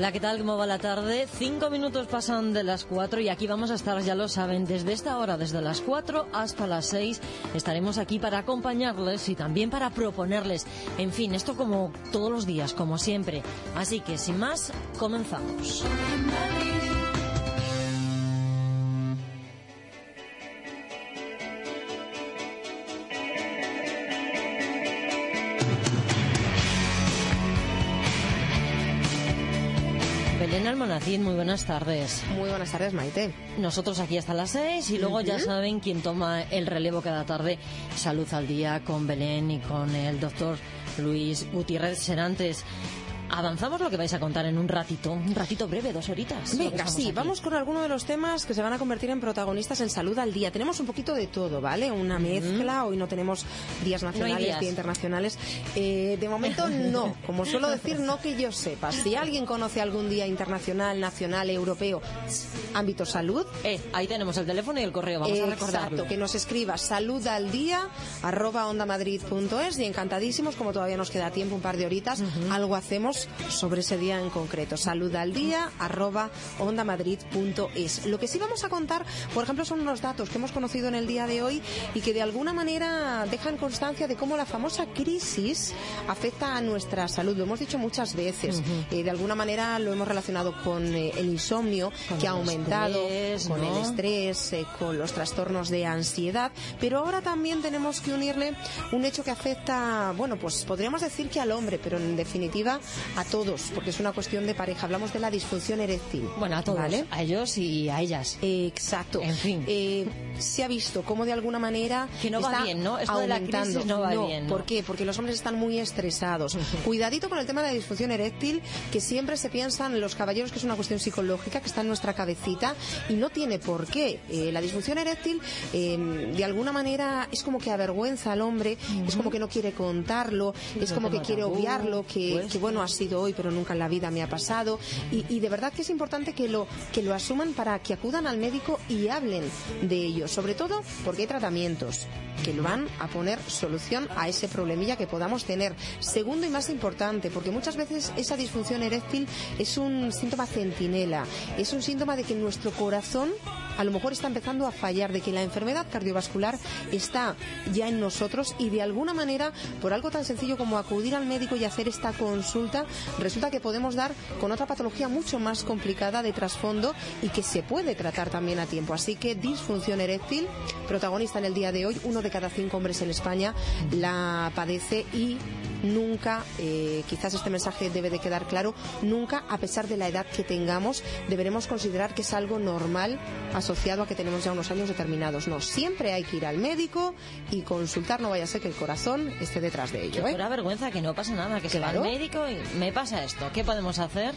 Hola, ¿qué tal? ¿Cómo va la tarde? Cinco minutos pasan de las cuatro y aquí vamos a estar, ya lo saben, desde esta hora, desde las cuatro hasta las seis. Estaremos aquí para acompañarles y también para proponerles. En fin, esto como todos los días, como siempre. Así que, sin más, comenzamos. Muy buenas tardes. Muy buenas tardes, Maite. Nosotros aquí hasta las seis y luego ya saben quién toma el relevo cada tarde. Salud al día con Belén y con el doctor Luis Gutiérrez Serantes. Avanzamos lo que vais a contar en un ratito, un ratito breve, dos horitas. Venga, sí, aquí. vamos con alguno de los temas que se van a convertir en protagonistas en salud al día. Tenemos un poquito de todo, ¿vale? Una mezcla, hoy no tenemos días nacionales, No días internacionales. Eh, de momento no, como suelo decir, no que yo sepa. Si alguien conoce algún día internacional, nacional, europeo, ámbito salud, Eh, ahí tenemos el teléfono y el correo, vamos a recordarlo. Exacto, que nos escriba salud al día arroba ondamadrid.es y encantadísimos, como todavía nos queda tiempo, un par de horitas, algo hacemos sobre ese día en concreto. Salud al día arroba ondamadrid.es. Lo que sí vamos a contar, por ejemplo, son unos datos que hemos conocido en el día de hoy y que de alguna manera dejan constancia de cómo la famosa crisis afecta a nuestra salud. Lo hemos dicho muchas veces. Eh, de alguna manera lo hemos relacionado con eh, el insomnio Con que ha aumentado, estrés, con ¿no? el estrés, eh, con los trastornos de ansiedad, pero ahora también tenemos que unirle un hecho que afecta, bueno, pues podríamos decir que al hombre, pero en definitiva a todos, porque es una cuestión de pareja. Hablamos de la disfunción eréctil. Bueno, a todos, ¿vale? a ellos y a ellas. Exacto. En fin. Eh, se ha visto cómo de alguna manera Que no va bien, ¿no? Esto de la aumentando. crisis no va bien, ¿no? ¿Por qué? Porque los hombres están muy estresados. Cuidadito con el tema de la disfunción eréctil, que siempre se piensan los caballeros que es una cuestión psicológica que está en nuestra cabecita y no tiene por qué. Eh, la disfunción eréctil, eh, de alguna manera, es como que avergüenza al hombre, es como que no quiere contarlo, es como que quiere tabú, obviarlo, que, pues. que bueno ha hoy, pero nunca en la vida me ha pasado. Y, y de verdad que es importante que lo, que lo asuman para que acudan al médico y hablen de ello. Sobre todo porque hay tratamientos que lo van a poner solución a ese problemilla que podamos tener. Segundo y más importante, porque muchas veces esa disfunción eréctil es un síntoma centinela, es un síntoma de que nuestro corazón a lo mejor está empezando a fallar, de que la enfermedad cardiovascular está ya en nosotros y de alguna manera, por algo tan sencillo como acudir al médico y hacer esta consulta, resulta que podemos dar con otra patología mucho más complicada de trasfondo y que se puede tratar también a tiempo. Así que disfunción eréctil, protagonista en el día de hoy, uno de cada cinco hombres en España la padece y nunca, eh, quizás este mensaje debe de quedar claro, nunca, a pesar de la edad que tengamos, deberemos considerar que es algo normal asociado a que tenemos ya unos años determinados. No, siempre hay que ir al médico y consultar, no vaya a ser que el corazón esté detrás de ello. ¿eh? fuera vergüenza, que no pasa nada, que se va al médico y me pasa esto. ¿Qué podemos hacer?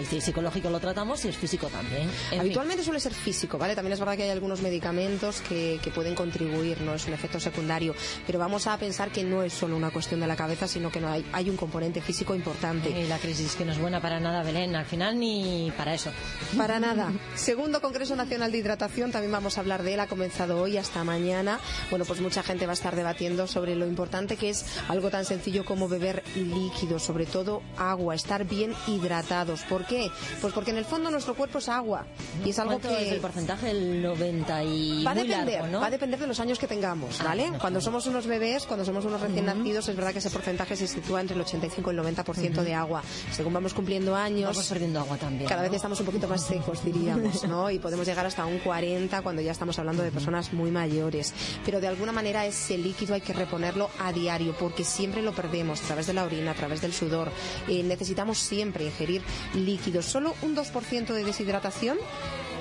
Y si es psicológico lo tratamos y es físico también. En fin. Habitualmente suele ser físico, ¿vale? También es verdad que hay algunos medicamentos que, que pueden contribuir, no es un efecto secundario, pero vamos a pensar que no es solo una cuestión de la cabeza, sino que no hay, hay un componente físico importante. Y la crisis que no es buena para nada, Belén. Al final ni para eso. Para nada. Segundo Congreso Nacional de Hidratación, también vamos a hablar de él, ha comenzado hoy hasta mañana. Bueno, pues mucha gente va a estar debatiendo sobre lo importante que es algo tan sencillo como beber líquidos, sobre todo agua, estar bien hidratados. ¿Por qué? Pues porque en el fondo nuestro cuerpo es agua y es algo ¿Cuánto que es el porcentaje? El 90 y Va a depender, largo, ¿no? va a depender de los años que tengamos, Ah, ¿vale? bueno, cuando claro. somos unos bebés, cuando somos unos recién nacidos, es verdad que ese porcentaje se sitúa entre el 85 y el 90% de agua. Según vamos cumpliendo años, Vamos perdiendo agua también. cada ¿no? vez estamos un poquito más secos, diríamos, ¿no? Y podemos llegar hasta un 40 cuando ya estamos hablando de personas muy mayores. Pero de alguna manera ese líquido hay que reponerlo a diario porque siempre lo perdemos a través de la orina, a través del sudor. Eh, necesitamos siempre ingerir líquidos. Solo un 2% de deshidratación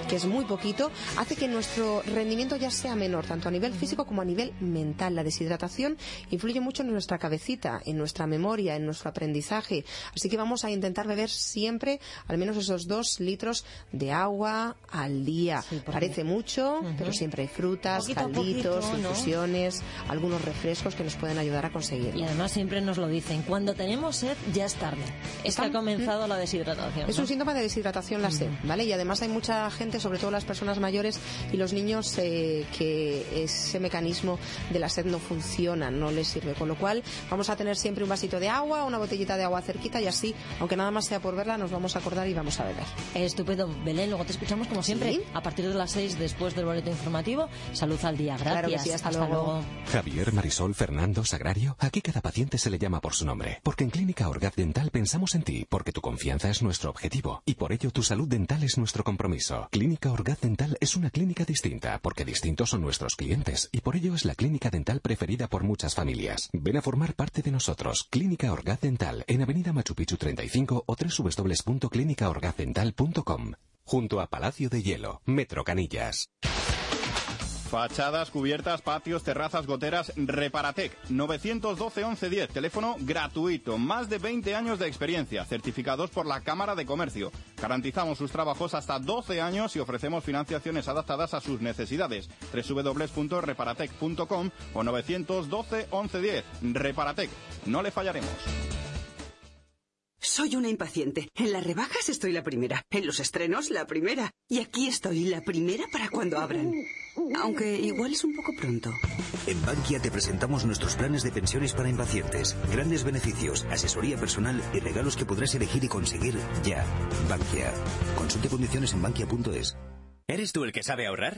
que es muy poquito, hace que nuestro rendimiento ya sea menor, tanto a nivel físico como a nivel mental. La deshidratación influye mucho en nuestra cabecita, en nuestra memoria, en nuestro aprendizaje. Así que vamos a intentar beber siempre al menos esos dos litros de agua al día. Sí, Parece mucho, pero siempre hay frutas, Poquito calditos, poquito, ¿no? infusiones, algunos refrescos que nos pueden ayudar a conseguirlo. Y además siempre nos lo dicen, cuando tenemos sed ya es tarde. Es que ha comenzado la deshidratación. Es ¿no? un síntoma de deshidratación la sed, ¿vale? Y además hay mucha gente, sobre todo las personas mayores y los niños, eh, que ese mecanismo de la sed no funciona, no les sirve. Con lo cual vamos a tener siempre un vasito de agua, una botellita de agua cerquita y así, aunque nada más sea por verla, nos vamos a acordar y vamos a beber. Estupendo. Belén, luego te escuchamos como siempre a partir de las 6 después del boleto informativo. Salud al día. Gracias. Claro que sí, hasta, luego. Javier, Marisol, Fernando, Sagrario. Aquí cada paciente se le llama por su nombre. Porque en Clínica Orgaz Dental pensamos en ti, porque tu confianza es nuestro objetivo y por ello tu salud dental es nuestro compromiso. Clínica Orgaz Dental es una clínica distinta, porque distintos son nuestros clientes y por ello es la clínica dental preferida por muchas familias. Ven a formar parte de nosotros. Clínica Orgaz Dental en Avenida Machu Picchu 35 o www.clinicaorgazdental.com. Junto a Palacio de Hielo, Metro Canillas. Fachadas, cubiertas, patios, terrazas, goteras, Reparatec. 912-1110, teléfono gratuito. Más de 20 años de experiencia, certificados por la Cámara de Comercio. Garantizamos sus trabajos hasta 12 años y ofrecemos financiaciones adaptadas a sus necesidades. www.reparatec.com o 912-1110. Reparatec. No le fallaremos. Soy una impaciente. En las rebajas estoy la primera. En los estrenos, la primera. Y aquí estoy, la primera para cuando abran. Aunque igual es un poco pronto. En Bankia te presentamos nuestros planes de pensiones para impacientes. Grandes beneficios, asesoría personal y regalos que podrás elegir y conseguir ya. Bankia. Consulte condiciones en bankia.es. ¿Eres tú el que sabe ahorrar?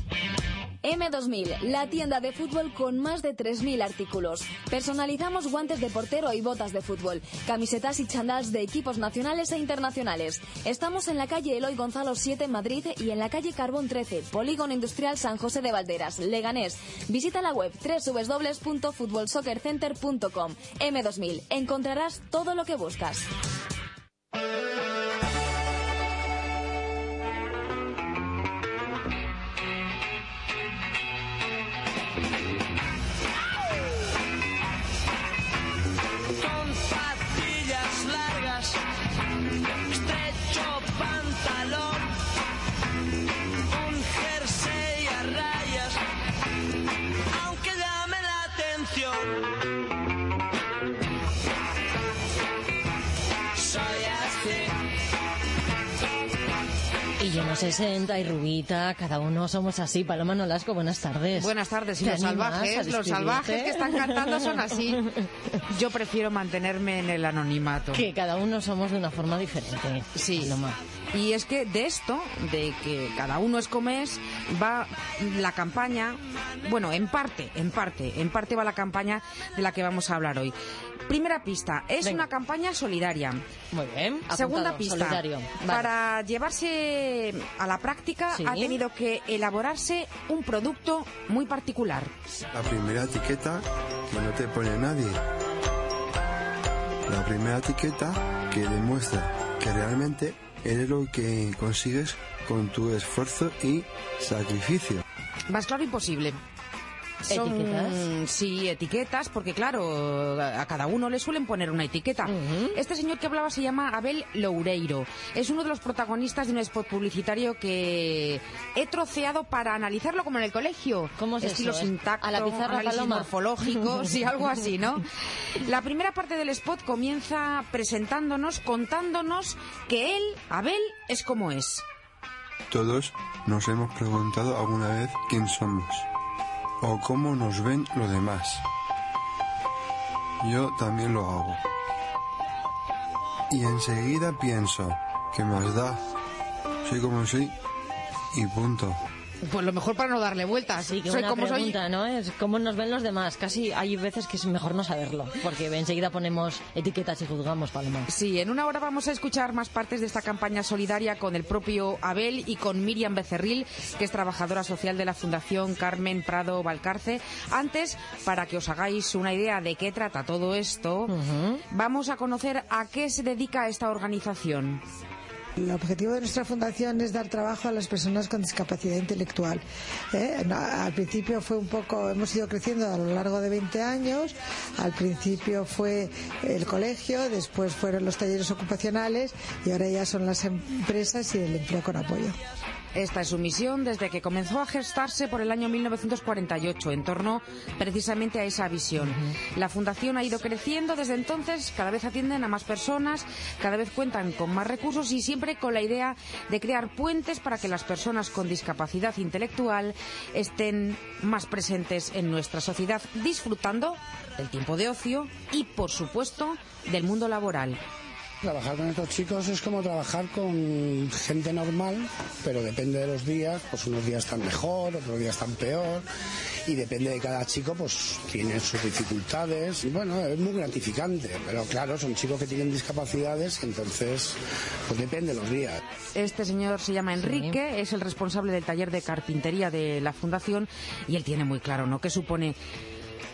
M2000, la tienda de fútbol con más de 3.000 artículos. Personalizamos guantes de portero y botas de fútbol, camisetas y chandals de equipos nacionales e internacionales. Estamos en la calle Eloy Gonzalo 7 en Madrid y en la calle Carbón 13, Polígono Industrial San José de Valderas, Leganés. Visita la web www.futbolsoccercenter.com. M2000, encontrarás todo lo que buscas. 60 y Rubita, cada uno somos así. Paloma Nolasco, buenas tardes. Buenas tardes. Y los salvajes, los salvajes que están cantando son así. Yo prefiero mantenerme en el anonimato. Que cada uno somos de una forma diferente. Sí. Paloma. Y es que de esto, de que cada uno es como es, va la campaña, bueno, en parte, en parte, en parte va la campaña de la que vamos a hablar hoy. Primera pista, es Venga. una campaña solidaria. Muy bien. Segunda pista, Solidario. Vale. para llevarse a la práctica Sí. ha tenido que elaborarse un producto muy particular. La primera etiqueta que no te pone nadie. La primera etiqueta que demuestra que realmente eres lo que consigues con tu esfuerzo y sacrificio. Más claro imposible. Son, ¿Etiquetas? Sí, etiquetas, porque claro, a cada uno le suelen poner una etiqueta. Este señor que hablaba se llama Abel Loureiro. Es uno de los protagonistas de un spot publicitario que he troceado para analizarlo como en el colegio. ¿Cómo es Estilo eso, eh? sintacto, A la pizarra, análisis Paloma. morfológico, sí, algo así, ¿no? La primera parte del spot comienza presentándonos, contándonos que él, Abel, es como es. Todos nos hemos preguntado alguna vez quién somos o cómo nos ven los demás. Yo también lo hago. Y enseguida pienso, ¿qué más da? Soy como soy y punto. Pues lo mejor para no darle vueltas. Sí, que Soy una como soy. pregunta, ¿no? Es cómo nos ven los demás. Casi hay veces que es mejor no saberlo, porque enseguida ponemos etiquetas y juzgamos, Paloma. Sí, en una hora vamos a escuchar más partes de esta campaña solidaria con el propio Abel y con Miriam Becerril, que es trabajadora social de la Fundación Carmen Prado Valcarce. Antes, para que os hagáis una idea de qué trata todo esto, vamos a conocer a qué se dedica esta organización. El objetivo de nuestra fundación es dar trabajo a las personas con discapacidad intelectual. ¿eh? Al principio fue un poco, hemos ido creciendo a lo largo de 20 años. Al principio fue el colegio, después fueron los talleres ocupacionales y ahora ya son las empresas y el empleo con apoyo. Esta es su misión desde que comenzó a gestarse por el año 1948, en torno precisamente a esa visión. La fundación ha ido creciendo desde entonces, cada vez atienden a más personas, cada vez cuentan con más recursos y siempre con la idea de crear puentes para que las personas con discapacidad intelectual estén más presentes en nuestra sociedad, disfrutando del tiempo de ocio y, por supuesto, del mundo laboral. Trabajar con estos chicos es como trabajar con gente normal, pero depende de los días, pues unos días están mejor, otros días están peor, y depende de cada chico, pues tiene sus dificultades. Y bueno, es muy gratificante, pero claro, son chicos que tienen discapacidades, entonces, pues depende de los días. Este señor se llama Enrique, es el responsable del taller de carpintería de la fundación y él tiene muy claro, ¿no?, qué supone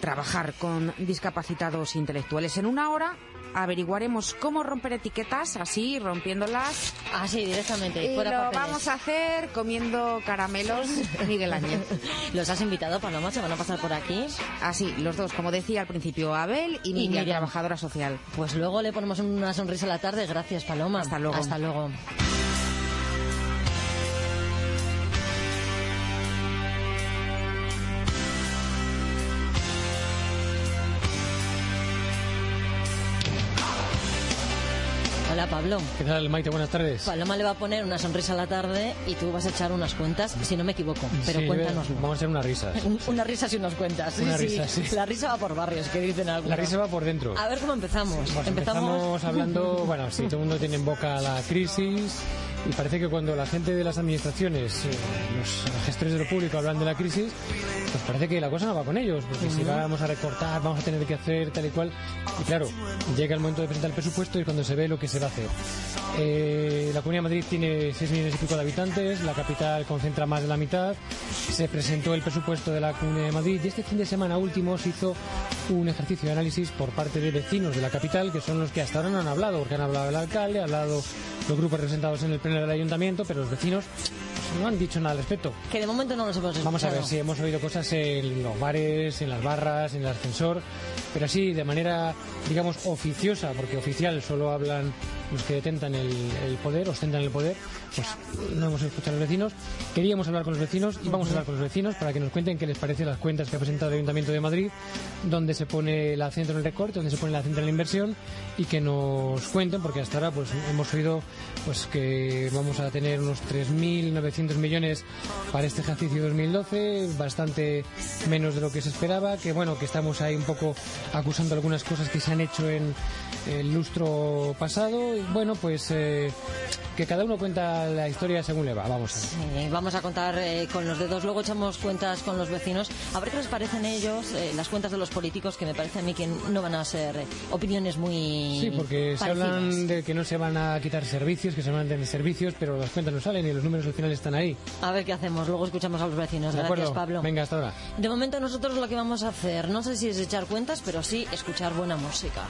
trabajar con discapacitados intelectuales. En una hora averiguaremos cómo romper etiquetas, así, rompiéndolas. Así, directamente. Y fuera lo papeles. vamos a hacer comiendo caramelos Miguel Ángel. ¿Los has invitado, Paloma? ¿Se van a pasar por aquí? Así, los dos, como decía al principio, Abel y Miriam, Miriam. trabajadora social. Pues luego le ponemos una sonrisa a la tarde. Gracias, Paloma. Hasta luego. Hasta luego. Hola, Pablo. ¿Qué tal, Maite? Buenas tardes. Paloma le va a poner una sonrisa a la tarde y tú vas a echar unas cuentas, si no me equivoco. Pero Sí, cuéntanoslo. Vamos a hacer unas risas. Un- Una risa si nos cuentas. Sí, Una sí. risa, sí. La risa va por barrios, que dicen algunos. La risa va por dentro. A ver cómo empezamos. Pues empezamos hablando, bueno, sí, todo el mundo tiene en boca la crisis y parece que cuando la gente de las administraciones, eh, los gestores de lo público hablan de la crisis, pues parece que la cosa no va con ellos, porque si vamos a recortar, vamos a tener que hacer tal y cual. Y claro, llega el momento de presentar el presupuesto y cuando se ve lo que se va a hacer. Eh, la Comunidad de Madrid tiene 6 millones y pico de habitantes, la capital concentra más de la mitad. Se presentó el presupuesto de la Comunidad de Madrid y este fin de semana último se hizo un ejercicio de análisis por parte de vecinos de la capital, que son los que hasta ahora no han hablado, porque han hablado el alcalde, han hablado los grupos representados en el pleno del ayuntamiento, pero los vecinos no han dicho nada al respecto. Que de momento no los hemos escuchado. Vamos a ver si hemos oído cosas en los bares, en las barras, en el ascensor, pero así de manera, digamos, oficiosa, porque oficial solo hablan los que detentan el, el poder, ostentan el poder, pues no hemos escuchado a los vecinos. Queríamos hablar con los vecinos y vamos a hablar con los vecinos para que nos cuenten qué les parece las cuentas que ha presentado el Ayuntamiento de Madrid, donde se pone el acento en el recorte, donde se pone el acento en la inversión y que nos cuenten, porque hasta ahora pues hemos oído pues que vamos a tener unos 3.900 millones para este ejercicio 2012, bastante menos de lo que se esperaba, que bueno, que estamos ahí un poco acusando algunas cosas que se han hecho en el lustro pasado, bueno, pues eh, que cada uno cuenta la historia según le va, vamos a ver. Vamos a contar eh, con los dedos, luego echamos cuentas con los vecinos. A ver qué les parecen ellos, eh, las cuentas de los políticos, que me parece a mí que no van a ser eh, opiniones muy. Sí, porque se hablan de que no se van a quitar servicios, que se van a tener servicios, pero las cuentas no salen y los números al final están ahí. A ver qué hacemos, luego escuchamos a los vecinos. ¿De Gracias, acuerdo? Pablo. Venga, hasta ahora. De momento nosotros lo que vamos a hacer, no sé si es echar cuentas, pero sí escuchar buena música.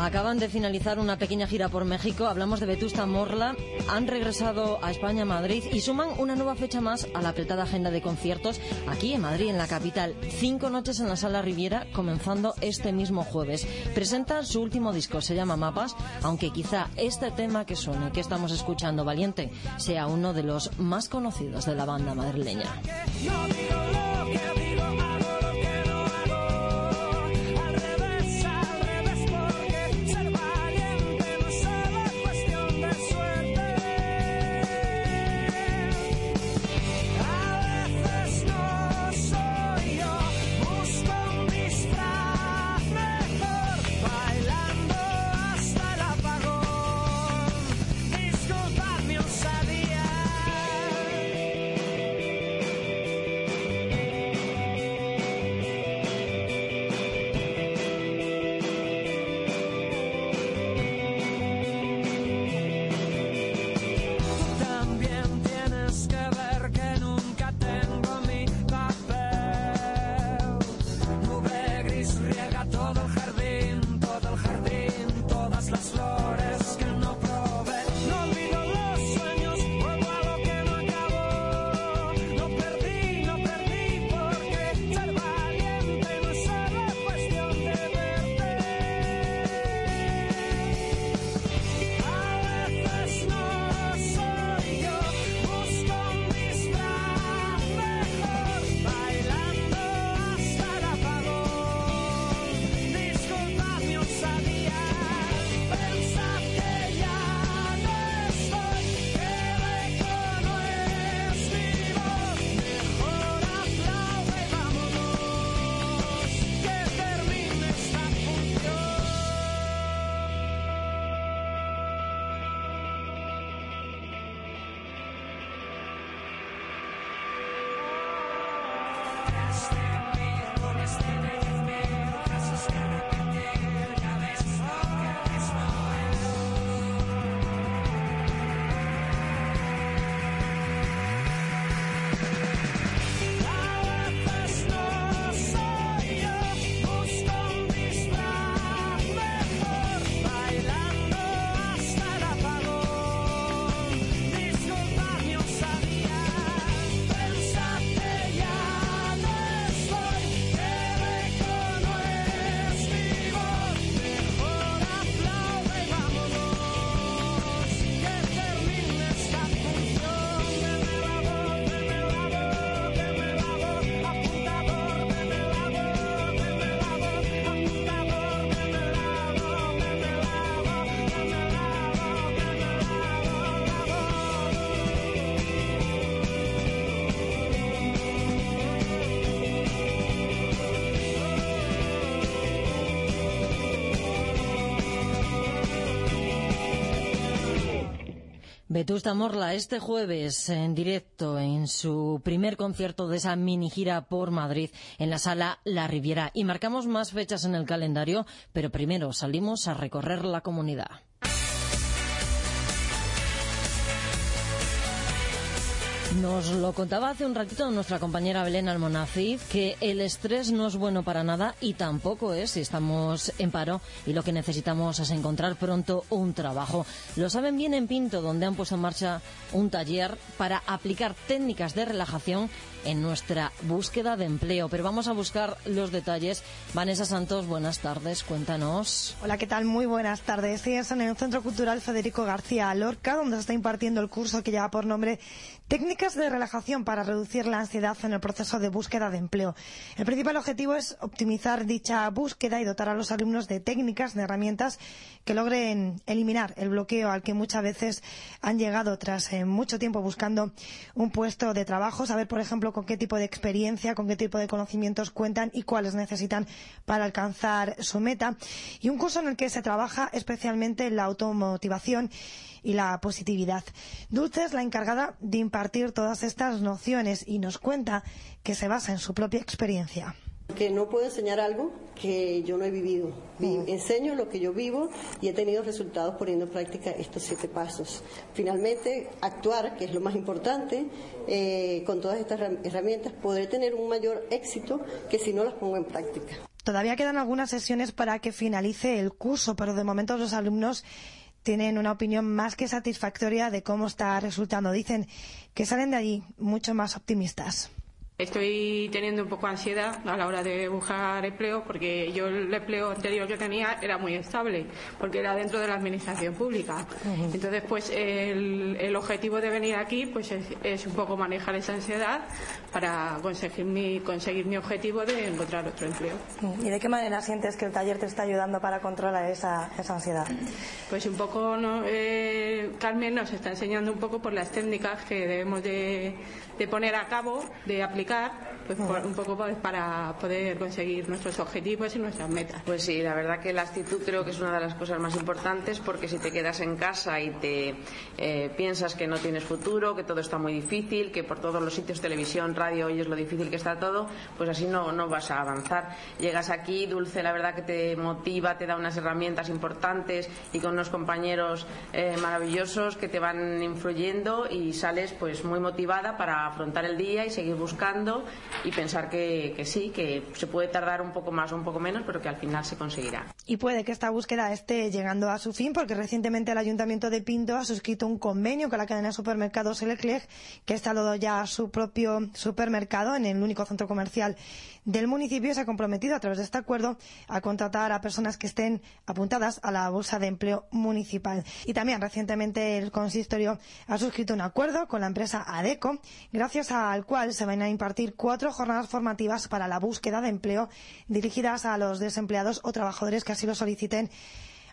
Acaban de finalizar una pequeña gira por México. Hablamos de Vetusta Morla. Han regresado a España, Madrid, y suman una nueva fecha más a la apretada agenda de conciertos aquí en Madrid, en la capital. Cinco noches en la Sala Riviera, comenzando este mismo jueves. Presentan su último disco, se llama Mapas, aunque quizá este tema que suene, que estamos escuchando, Valiente, sea uno de los más conocidos de la banda madrileña. Vetusta Morla este jueves en directo en su primer concierto de esa mini gira por Madrid en la sala La Riviera. Y marcamos más fechas en el calendario, pero primero salimos a recorrer la comunidad. Nos lo contaba hace un ratito nuestra compañera Belén Almonacid que el estrés no es bueno para nada y tampoco es si estamos en paro y lo que necesitamos es encontrar pronto un trabajo. Lo saben bien en Pinto, donde han puesto en marcha un taller para aplicar técnicas de relajación en nuestra búsqueda de empleo. Pero vamos a buscar los detalles. Vanessa Santos, buenas tardes, cuéntanos. Hola, ¿qué tal? Muy buenas tardes. Sí, es en el Centro Cultural Federico García Lorca, donde se está impartiendo el curso que lleva por nombre Técnicas de relajación para reducir la ansiedad en el proceso de búsqueda de empleo. El principal objetivo es optimizar dicha búsqueda y dotar a los alumnos de técnicas, de herramientas que logren eliminar el bloqueo al que muchas veces han llegado tras eh, mucho tiempo buscando un puesto de trabajo, saber, por ejemplo, con qué tipo de experiencia, con qué tipo de conocimientos cuentan y cuáles necesitan para alcanzar su meta. Y un curso en el que se trabaja especialmente la automotivación y la positividad. Dulce es la encargada de impartir todas estas nociones y nos cuenta que se basa en su propia experiencia. Que no puedo enseñar algo que yo no he vivido. Vi- Enseño lo que yo vivo y he tenido resultados poniendo en práctica estos siete pasos. Finalmente, actuar, que es lo más importante, eh, con todas estas herram- herramientas, podré tener un mayor éxito que si no las pongo en práctica. Todavía quedan algunas sesiones para que finalice el curso, pero de momento los alumnos tienen una opinión más que satisfactoria de cómo está resultando. Dicen que salen de allí mucho más optimistas. Estoy teniendo un poco de ansiedad a la hora de buscar empleo porque yo el empleo anterior que tenía era muy estable porque era dentro de la administración pública. Entonces, pues el, el objetivo de venir aquí pues es, es un poco manejar esa ansiedad para conseguir mi, conseguir mi objetivo de encontrar otro empleo. ¿Y de qué manera sientes que el taller te está ayudando para controlar esa, esa ansiedad? Pues un poco, ¿no? Eh, Carmen nos está enseñando un poco por las técnicas que debemos de, de poner a cabo, de aplicar, pues un poco pues, para poder conseguir nuestros objetivos y nuestras metas. Pues sí, la verdad que la actitud creo que es una de las cosas más importantes porque si te quedas en casa y te eh, piensas que no tienes futuro, que todo está muy difícil, que por todos los sitios, televisión, radio, oyes lo difícil que está todo, pues así no, no vas a avanzar. Llegas aquí, Dulce, la verdad que te motiva, te da unas herramientas importantes y con unos compañeros eh, maravillosos que te van influyendo y sales pues muy motivada para afrontar el día y seguir buscando y pensar que, sí, que se puede tardar un poco más o un poco menos, pero que al final se conseguirá. Y puede que esta búsqueda esté llegando a su fin porque recientemente el Ayuntamiento de Pinto ha suscrito un convenio con la cadena de supermercados Leclerc que ha instalado ya su propio supermercado en el único centro comercial del municipio se ha comprometido a través de este acuerdo a contratar a personas que estén apuntadas a la bolsa de empleo municipal. Y también recientemente el consistorio ha suscrito un acuerdo con la empresa ADECO, gracias al cual se van a impartir cuatro jornadas formativas para la búsqueda de empleo dirigidas a los desempleados o trabajadores que así lo soliciten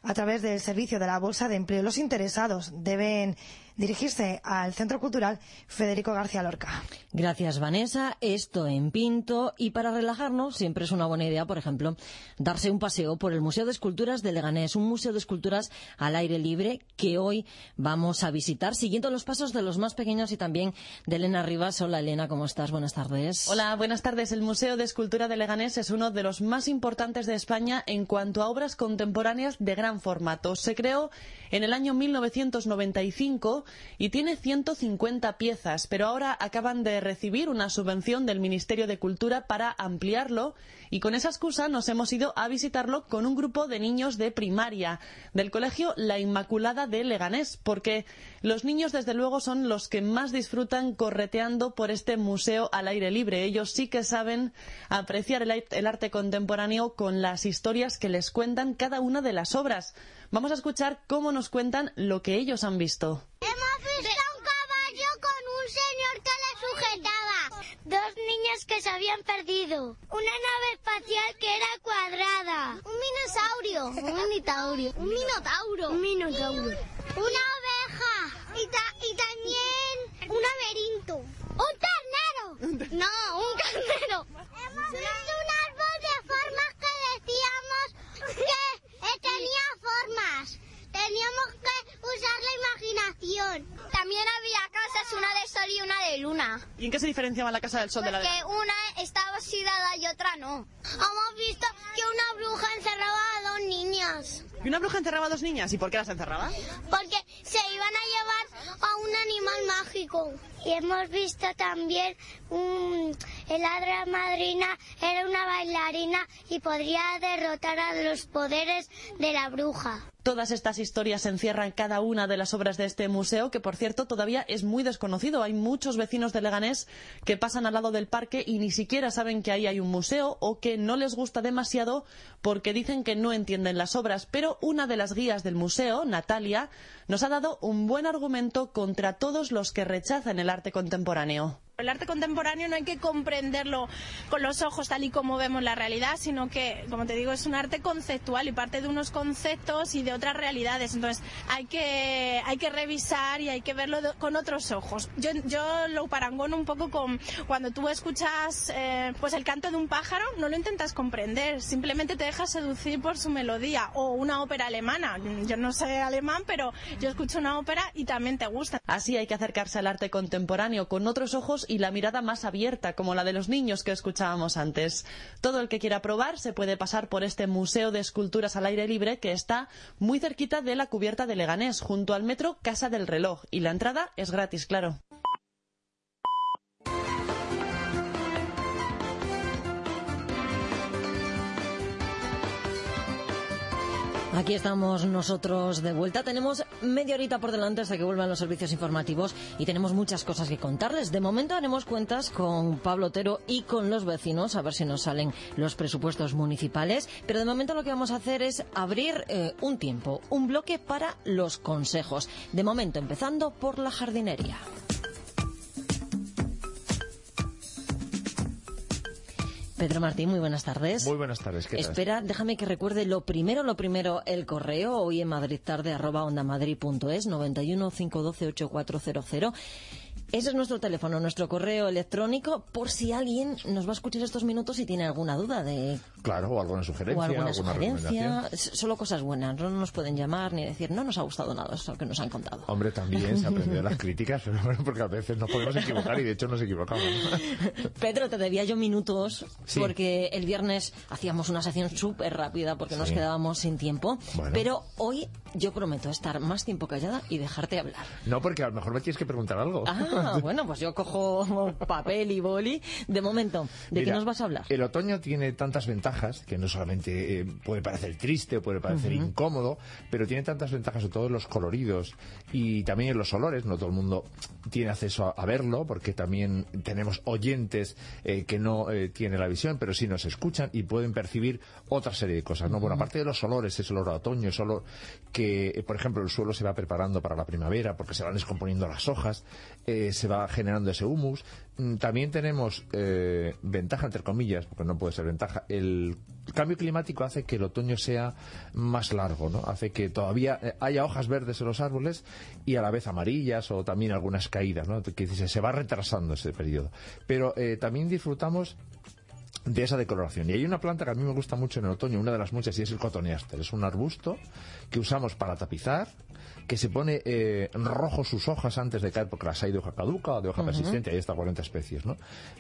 a través del servicio de la Bolsa de Empleo. Los interesados deben dirigirse al Centro Cultural Federico García Lorca. Gracias, Vanessa. Esto en Pinto. Y para relajarnos, siempre es una buena idea, por ejemplo, darse un paseo por el Museo de Esculturas de Leganés, un museo de esculturas al aire libre que hoy vamos a visitar, siguiendo los pasos de los más pequeños y también de Elena Rivas. Hola, Elena, ¿cómo estás? Buenas tardes. Hola, buenas tardes. El Museo de Escultura de Leganés es uno de los más importantes de España en cuanto a obras contemporáneas de gran formato. Se creó en el año 1995 y tiene 150 piezas, pero ahora acaban de recibir una subvención del Ministerio de Cultura para ampliarlo y con esa excusa nos hemos ido a visitarlo con un grupo de niños de primaria del colegio La Inmaculada de Leganés, porque los niños desde luego son los que más disfrutan correteando por este museo al aire libre. Ellos sí que saben apreciar el, arte contemporáneo con las historias que les cuentan cada una de las obras. Vamos a escuchar cómo nos cuentan lo que ellos han visto. Hemos visto un caballo con un señor que le sujetaba. Dos niños que se habían perdido. Una nave espacial que era cuadrada. Un minosaurio. Un minotaurio. Un minotauro. Un minotauro. Una oveja. Y, ta- y también un laberinto. ¡Un ternero! No, un carnero. Hemos visto un árbol de formas que decíamos que eh, tenía formas. Teníamos que usar la imaginación. También había casas, una de sol y una de luna. ¿Y en qué se diferenciaba la Casa del Sol de la de Porque una estaba oxidada y otra no. Hemos visto que una bruja encerraba a dos niñas. ¿Y una bruja encerraba a dos niñas? ¿Y por qué las encerraba? Porque se iban a llevar a un animal mágico. Y hemos visto también un, el hada madrina era una bailarina y podría derrotar a los poderes de la bruja. Todas estas historias encierran en cada una de las obras de este museo, que por cierto todavía es muy desconocido. Hay muchos vecinos de Leganés que pasan al lado del parque y ni siquiera saben que ahí hay un museo o que no les gusta demasiado porque dicen que no entienden las obras. Pero una de las guías del museo, Natalia, nos ha dado un buen argumento contra todos los que rechazan el arte contemporáneo. El arte contemporáneo no hay que comprenderlo con los ojos tal y como vemos la realidad, sino que, como te digo, es un arte conceptual y parte de unos conceptos y de otras realidades. Entonces hay que, hay que revisar y hay que verlo con otros ojos. Yo, yo lo parangono un poco con cuando tú escuchas eh, pues el canto de un pájaro, no lo intentas comprender, simplemente te dejas seducir por su melodía o una ópera alemana. Yo no sé alemán, pero yo escucho una ópera y también te gusta. Así hay que acercarse al arte contemporáneo con otros ojos y la mirada más abierta, como la de los niños que escuchábamos antes. Todo el que quiera probar se puede pasar por este Museo de Esculturas al aire libre que está muy cerquita de la cubierta de Leganés, junto al metro Casa del Reloj. Y la entrada es gratis, claro. Aquí estamos nosotros de vuelta. Tenemos media horita por delante hasta que vuelvan los servicios informativos y tenemos muchas cosas que contarles. De momento haremos cuentas con Pablo Otero y con los vecinos a ver si nos salen los presupuestos municipales. Pero de momento lo que vamos a hacer es abrir eh, un tiempo, un bloque para los consejos. De momento empezando por la jardinería. Pedro Martín, muy buenas tardes. Muy buenas tardes, ¿qué tal? Espera, déjame que recuerde lo primero, lo primero, el correo, hoy en Madrid tarde, arroba ondamadrid.es, 91 512 8400. Ese es nuestro teléfono, nuestro correo electrónico, por si alguien nos va a escuchar estos minutos y tiene alguna duda de Claro, o alguna sugerencia, o alguna, sugerencia, solo cosas buenas, no nos pueden llamar ni decir no nos ha gustado nada eso que nos han contado. Hombre, también se aprendió las críticas, bueno, porque a veces nos podemos equivocar y de hecho nos equivocamos. Pedro, te debía yo minutos Sí. porque el viernes hacíamos una sección súper rápida porque nos quedábamos sin tiempo, Bueno. pero hoy yo prometo estar más tiempo callada y dejarte hablar. No, porque a lo mejor me tienes que preguntar algo. Ah, bueno, pues yo cojo papel y boli. De momento, ¿de qué nos vas a hablar? El otoño tiene tantas ventajas que no solamente eh, puede parecer triste o puede parecer incómodo, pero tiene tantas ventajas sobre todo en los coloridos y también en los olores. No todo el mundo tiene acceso a, a verlo porque también tenemos oyentes eh, que no eh, tienen la visión, pero sí nos escuchan y pueden percibir otra serie de cosas. ¿no? Bueno, aparte de los olores, ese olor a otoño, ese olor que, eh, por ejemplo, el suelo se va preparando para la primavera porque se van descomponiendo las hojas. Eh, se va generando ese humus. Mm, También tenemos eh, ventaja, entre comillas, porque no puede ser ventaja, el cambio climático hace que el otoño sea más largo, ¿no? Hace que todavía eh, haya hojas verdes en los árboles y a la vez amarillas o también algunas caídas, ¿no? Que se va retrasando ese periodo. Pero eh, también disfrutamos de esa decoloración. Y hay una planta que a mí me gusta mucho en el otoño, una de las muchas, y es el cotoneaster. Es un arbusto que usamos para tapizar, que se pone eh, rojo sus hojas antes de caer, porque las hay de hoja caduca o de hoja persistente, hay hasta 40 especies, ¿no?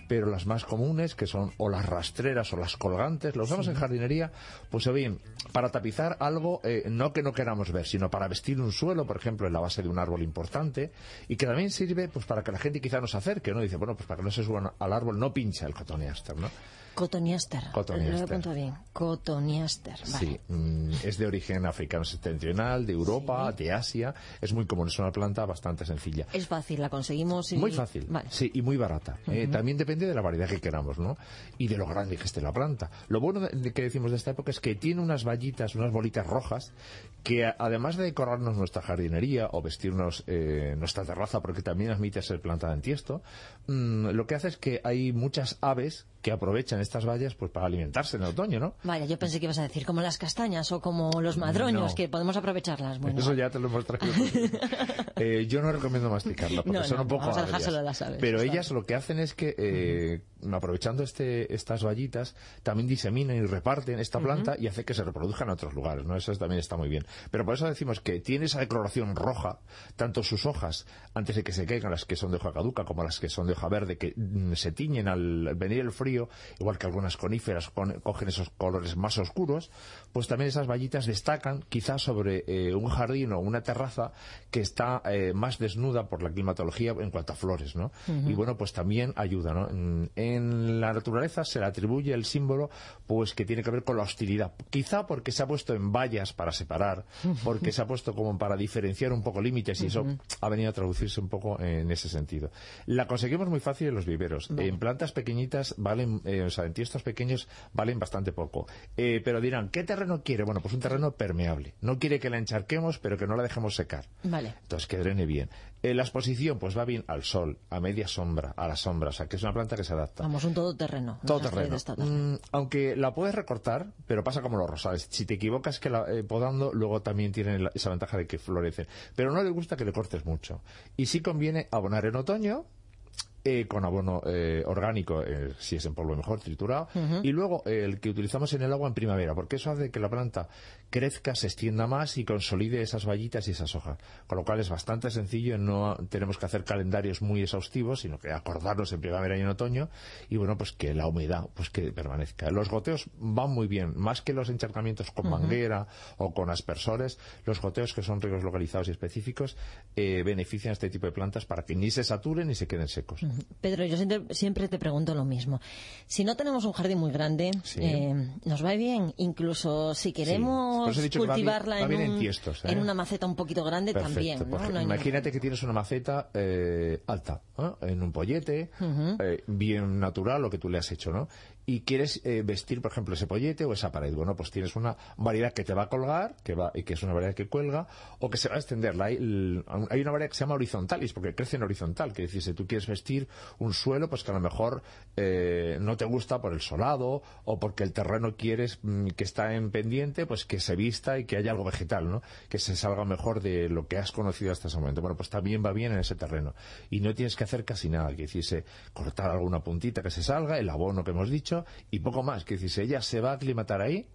Pero las más comunes, que son o las rastreras o las colgantes, las usamos Sí. en jardinería, pues bien, para tapizar algo, eh, no que no queramos ver, sino para vestir un suelo, por ejemplo, en la base de un árbol importante, y que también sirve pues para que la gente quizá nos acerque, ¿no? Dice, bueno, pues para que no se suban al árbol, no pincha el cotoneaster, ¿no? Cotoniaster. Cotoniaster. Lo bien. Cotoniaster. Vale. Sí, mm, es de origen africano septentrional, de Europa, de Asia. Es muy común, es una planta bastante sencilla. Es fácil, la conseguimos y... Muy fácil, Vale. sí, y muy barata. Eh, también depende de la variedad que queramos, ¿no? Y de lo grande que esté la planta. Lo bueno de, de que decimos de esta época es que tiene unas vallitas, unas bolitas rojas, que además de decorarnos nuestra jardinería o vestirnos eh, nuestra terraza, porque también admite ser plantada en tiesto, mm, lo que hace es que hay muchas aves que aprovechan estas vallas pues para alimentarse en el otoño, ¿no? Vaya, yo pensé que ibas a decir como las castañas o como los madroños, No. que podemos aprovecharlas. Bueno, Eso ya te lo hemos traído. Eh, yo no recomiendo masticarla porque No, son no, un poco vamos a dejárselo a las aves, Pero ellas lo que hacen es que, eh, aprovechando este, estas vallitas, también diseminan y reparten esta planta y hace que se reproduzcan en otros lugares. ¿no? Eso también está muy bien. Pero por eso decimos que tiene esa decoloración roja, tanto sus hojas, antes de que se caigan las que son de hoja caduca como las que son de hoja verde, que mm, se tiñen al venir el frío, igual que algunas coníferas con- cogen esos colores más oscuros, pues también esas vallitas destacan quizás sobre eh, un jardín o una terraza que está eh, más desnuda por la climatología en cuanto a flores, ¿no? Y bueno, pues también ayuda, ¿no? En, en la naturaleza se le atribuye el símbolo pues que tiene que ver con la hostilidad. Quizá porque se ha puesto en vallas para separar, porque se ha puesto como para diferenciar un poco límites y eso ha venido a traducirse un poco en ese sentido. La conseguimos muy fácil en los viveros. En plantas pequeñitas valen, eh, o sea, en tiestos pequeños valen bastante poco. Pero dirán, ¿qué terreno quiere? Bueno, pues un terreno permeable. No quiere que la encharquemos, pero que no la dejemos secar. Vale. Entonces, que drene bien. Eh, la exposición, pues va bien al sol, a media sombra, a la sombra. O sea, que es una planta que se adapta. Vamos, un todoterreno. Todo Nos has traído terreno. esta tarde. Mm, aunque la puedes recortar, pero pasa como los rosales. Si te equivocas que la, eh, podando, luego también tiene la- esa ventaja de que florecen. Pero no le gusta que le cortes mucho. Y sí conviene abonar en otoño. Eh, con abono eh, orgánico, eh, si es en polvo mejor, triturado, y luego eh, el que utilizamos en el agua en primavera, porque eso hace que la planta crezca, se extienda más y consolide esas vallitas y esas hojas. Con lo cual es bastante sencillo, no tenemos que hacer calendarios muy exhaustivos, sino que acordarlos en primavera y en otoño, y bueno, pues que la humedad pues que permanezca. Los goteos van muy bien, más que los encharcamientos con manguera o con aspersores, los goteos que son riegos localizados y específicos eh, benefician a este tipo de plantas para que ni se saturen ni se queden secos. Pedro, yo siempre, siempre te pregunto lo mismo. Si no tenemos un jardín muy grande, Sí. eh, nos va bien. Incluso si queremos bien- cultivarla bien en, en tiestos, ¿eh? en una maceta un poquito grande Perfecto. también. Imagínate que tienes una maceta eh, alta, en un pollete, eh, bien natural lo que tú le has hecho, ¿no? Y quieres eh, vestir, por ejemplo, ese pollete o esa pared. Bueno, pues tienes una variedad que te va a colgar, que va y que es una variedad que cuelga, o que se va a extender. Hay una variedad que se llama horizontalis, porque crece en horizontal, que decir, si tú quieres vestir un suelo, pues que a lo mejor eh, no te gusta por el solado, o porque el terreno quieres mm, que está en pendiente, pues que se vista y que haya algo vegetal, ¿no? Que se salga mejor de lo que has conocido hasta ese momento. Bueno, pues también va bien en ese terreno. Y no tienes que hacer casi nada, que decirse, cortar alguna puntita que se salga, el abono que hemos dicho, y poco más, que decirse, ella se va a aclimatar ahí,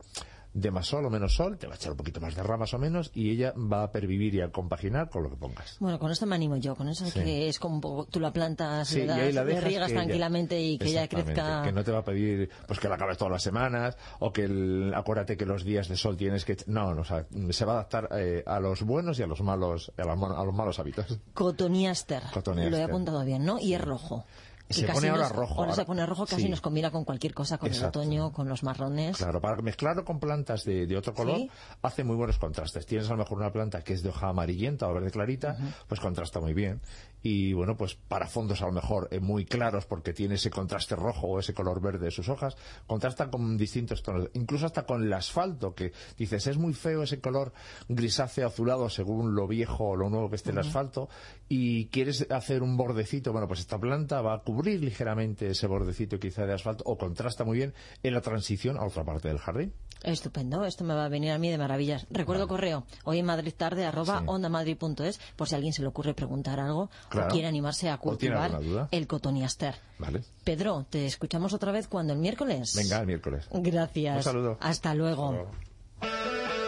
de más sol o menos sol, te va a echar un poquito más de ramas o menos, y ella va a pervivir y a compaginar con lo que pongas. Bueno, con esto me animo yo, con eso Sí. que es como un poco, tú la plantas, Sí, le, y ahí la le riegas ella- tranquilamente y que ella crezca. Que no te va a pedir pues que la acabes todas las semanas o que el- acuérdate que los días de sol tienes que... No, no, o sea, se va a adaptar eh, a los buenos y a los malos a los, a los malos hábitos. Cotoniaster. Cotoniaster. Lo he apuntado bien, ¿no? Y es rojo. Y Se pone ahora nos- rojo. Ahora se pone rojo, casi sí. nos combina con cualquier cosa, con Exacto. el otoño, con los marrones. Claro, para mezclarlo con plantas de, de otro color Sí. hace muy buenos contrastes. Tienes a lo mejor una planta que es de hoja amarillenta o verde clarita, pues contrasta muy bien. Y bueno, pues para fondos a lo mejor eh, muy claros porque tiene ese contraste rojo o ese color verde de sus hojas, contrasta con distintos tonos, incluso hasta con el asfalto, que dices es muy feo ese color grisáceo azulado según lo viejo o lo nuevo que esté el asfalto y quieres hacer un bordecito, bueno, pues esta planta va a cubrir ligeramente ese bordecito quizá de asfalto o contrasta muy bien en la transición a otra parte del jardín. Estupendo, esto me va a venir a mí de maravillas. Recuerdo correo, hoy en Madrid tarde, arroba ondamadrid.es, por si a alguien se le ocurre preguntar algo Claro. o quiere animarse a cultivar el cotoniaster. Vale. Pedro, te escuchamos otra vez cuando el miércoles. Venga, el miércoles. Gracias. Un saludo. Hasta luego. Hasta luego.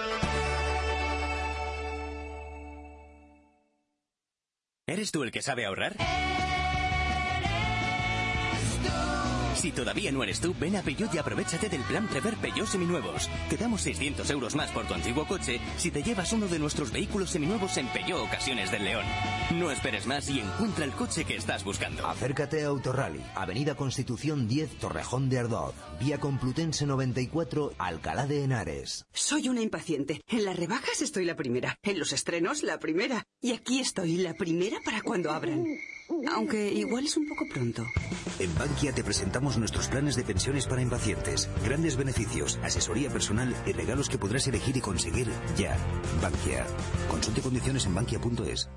¿Eres tú el que sabe ahorrar? Si todavía no eres tú, ven a Peugeot y aprovechate del plan Prever Peugeot Seminuevos. Te damos 600 euros más por tu antiguo coche si te llevas uno de nuestros vehículos seminuevos en Peugeot Ocasiones del León. No esperes más y encuentra el coche que estás buscando. Acércate a Autorally, Avenida Constitución 10, Torrejón de Ardoz, Vía Complutense 94, Alcalá de Henares. Soy una impaciente. En las rebajas estoy la primera. En los estrenos, la primera. Y aquí estoy, la primera para cuando abran. Aunque igual es un poco pronto. En Bankia te presentamos nuestros planes de pensiones para impacientes. Grandes beneficios, asesoría personal y regalos que podrás elegir y conseguir ya. Bankia. Consulte condiciones en bankia.es.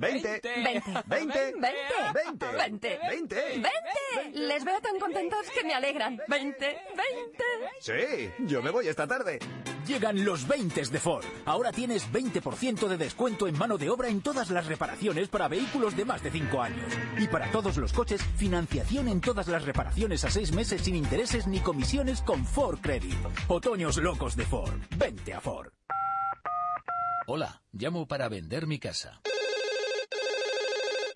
20. 20. 20. 20. 20. 20. 20. Les veo tan contentos que me alegran. 20. 20. Sí, yo me voy esta tarde. Llegan los 20 de Ford. Ahora tienes 20% de descuento en mano de obra en todas las reparaciones para vehículos de más de 5 años. Y para todos los coches, financiación en todas las reparaciones a 6 meses sin intereses ni comisiones con Ford Credit. Otoños locos de Ford. Vente a Ford. Hola, llamo para vender mi casa.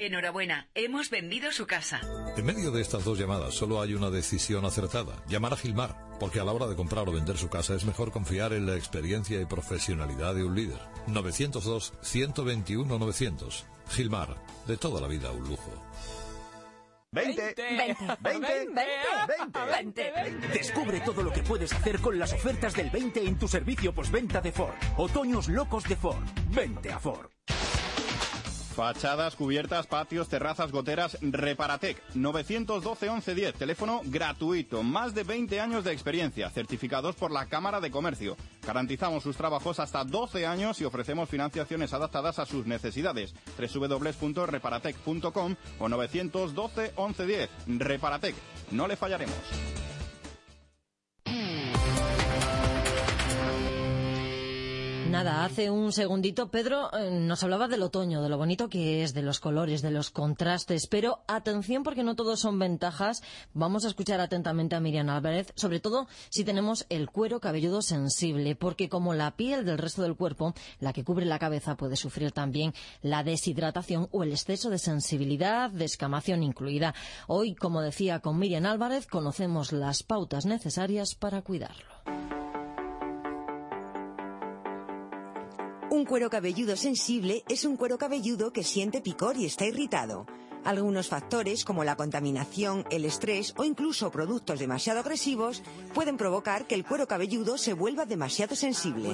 Enhorabuena, hemos vendido su casa. En medio de estas dos llamadas solo hay una decisión acertada, llamar a Gilmar, porque a la hora de comprar o vender su casa es mejor confiar en la experiencia y profesionalidad de un líder. 902-121-900. Gilmar, de toda la vida un lujo. 20. 20. 20. 20. 20. Descubre todo lo que puedes hacer con las ofertas del 20 en tu servicio postventa de Ford. Otoños locos de Ford. Vente a Ford. Fachadas, cubiertas, patios, terrazas, goteras, Reparatec. 912-1110, teléfono gratuito. Más de 20 años de experiencia, certificados por la Cámara de Comercio. Garantizamos sus trabajos hasta 12 años y ofrecemos financiaciones adaptadas a sus necesidades. www.reparatec.com o 912-1110. Reparatec. No le fallaremos. Nada, hace un segundito Pedro eh, nos hablaba del otoño, de lo bonito que es, de los colores, de los contrastes, pero atención porque no todos son ventajas. Vamos a escuchar atentamente a Miriam Álvarez, sobre todo si tenemos el cuero cabelludo sensible, porque como la piel del resto del cuerpo, la que cubre la cabeza puede sufrir también la deshidratación o el exceso de sensibilidad, descamación incluida. Hoy, como decía con Miriam Álvarez, conocemos las pautas necesarias para cuidarlo. Un cuero cabelludo sensible es un cuero cabelludo que siente picor y está irritado. Algunos factores, como la contaminación, el estrés o incluso productos demasiado agresivos, pueden provocar que el cuero cabelludo se vuelva demasiado sensible.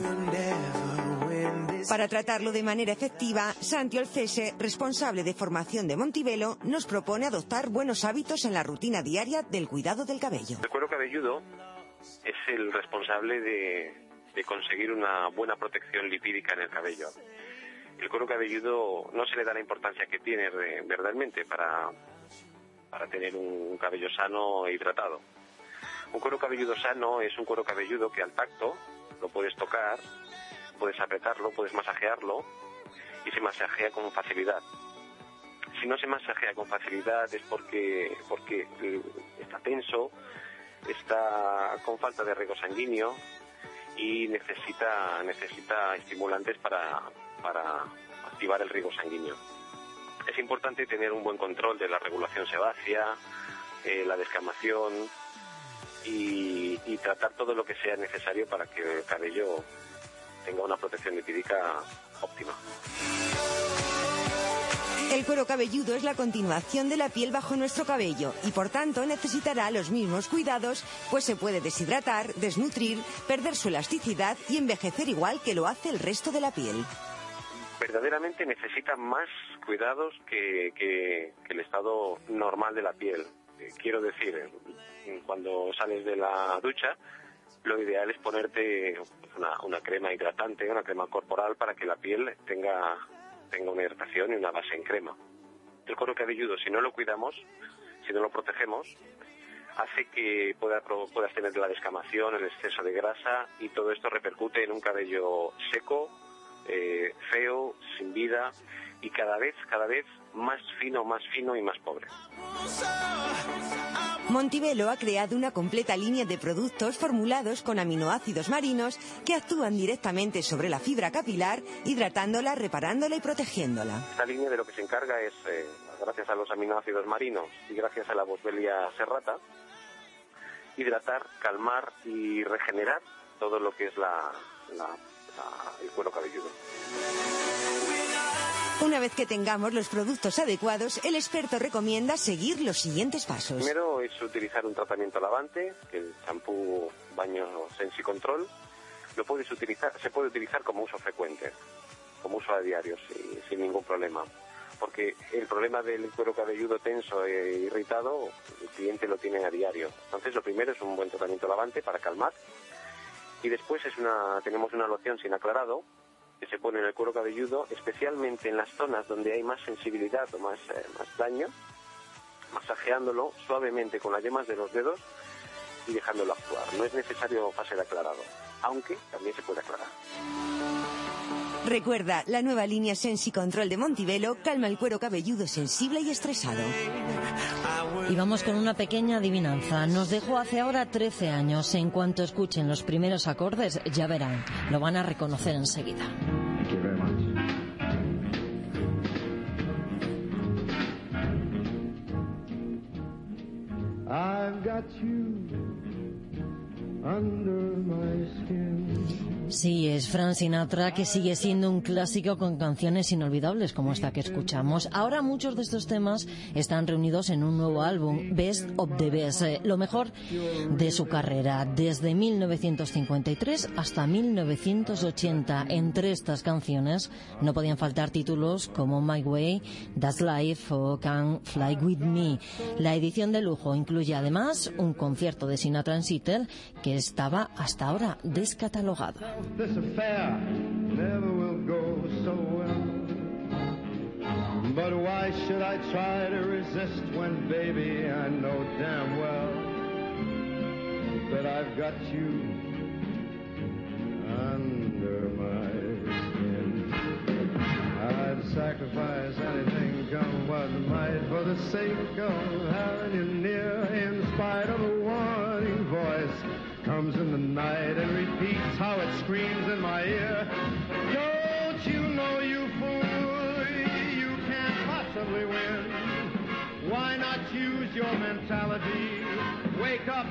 Para tratarlo de manera efectiva, Santi Olcese, responsable de formación de Montivelo, nos propone adoptar buenos hábitos en la rutina diaria del cuidado del cabello. El cuero cabelludo es el responsable de, de conseguir una buena protección lipídica en el cabello. El cuero cabelludo no se le da la importancia que tiene verdaderamente para, para tener un cabello sano e hidratado. Un cuero cabelludo sano es un cuero cabelludo que al tacto lo puedes tocar, puedes apretarlo, puedes masajearlo y se masajea con facilidad. Si no se masajea con facilidad es porque, porque está tenso, está con falta de riego sanguíneo y necesita, necesita estimulantes para, para activar el riego sanguíneo. Es importante tener un buen control de la regulación sebácea, eh, la descamación y, y tratar todo lo que sea necesario para que el cabello tenga una protección lipídica óptima. El cuero cabelludo es la continuación de la piel bajo nuestro cabello y por tanto necesitará los mismos cuidados, pues se puede deshidratar, desnutrir, perder su elasticidad y envejecer igual que lo hace el resto de la piel. Verdaderamente necesita más cuidados que, el estado normal de la piel. Eh, Quiero decir, eh, cuando sales de la ducha, lo ideal es ponerte una, una crema hidratante, una crema corporal para que la piel tenga, tenga una hidratación y una base en crema. El cuero cabelludo, si no lo cuidamos, si no lo protegemos, hace que pueda, puedas tener la descamación, el exceso de grasa y todo esto repercute en un cabello seco, eh, feo, sin vida y cada vez, cada vez más fino, más fino y más pobre. Montibello ha creado una completa línea de productos formulados con aminoácidos marinos que actúan directamente sobre la fibra capilar, hidratándola, reparándola y protegiéndola. Esta línea de lo que se encarga es, eh, gracias a los aminoácidos marinos y gracias a la boswellia serrata, hidratar, calmar y regenerar todo lo que es la- el cuero cabelludo. Una vez que tengamos los productos adecuados, el experto recomienda seguir los siguientes pasos. Primero es utilizar un tratamiento lavante, que el champú baño Sensi Control. Lo puedes utilizar, se puede utilizar como uso frecuente, como uso a diario, sí, sin ningún problema. Porque el problema del cuero cabelludo tenso e irritado, el cliente lo tiene a diario. Entonces, lo primero es un buen tratamiento lavante para calmar. Y después es una, tenemos una loción sin aclarado que se pone en el cuero cabelludo, especialmente en las zonas donde hay más sensibilidad o más, eh, más daño, masajeándolo suavemente con las yemas de los dedos y dejándolo actuar. No es necesario de aclarado, aunque también se puede aclarar. Recuerda, la nueva línea Sensi Control de Montibello calma el cuero cabelludo sensible y estresado. Y vamos con una pequeña adivinanza. Nos dejó hace ahora 13 años. En cuanto escuchen los primeros acordes, ya verán, lo van a reconocer enseguida. I've got you under my skin. Sí, es Frank Sinatra que sigue siendo un clásico con canciones inolvidables como esta que escuchamos. Ahora muchos de estos temas están reunidos en un nuevo álbum, Best of the Best, eh, lo mejor de su carrera, desde 1953 hasta 1980. Entre estas canciones no podían faltar títulos como My Way, That's Life o Can Fly With Me. La edición de lujo incluye además un concierto de Sinatra en que estaba hasta ahora descatalogado. This affair never will go so well. But why should I try to resist when, baby, I know damn well that I've got you under my skin. I'd sacrifice anything, come what might, for the sake of having you near, in spite of a warning voice comes in the night and screams in my ear. Don't you know, you fool, you can't possibly win. Why not use your mentality? Wake up,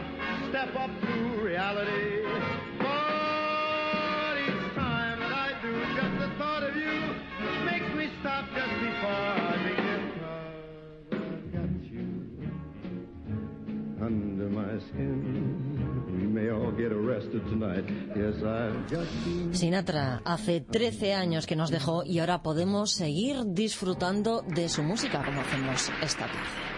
step up to reality. But each time that I do, just the thought of you makes me stop just before I begin. 'Cause I've got you under my skin. Sinatra hace 13 años que nos dejó y ahora podemos seguir disfrutando de su música como hacemos esta tarde.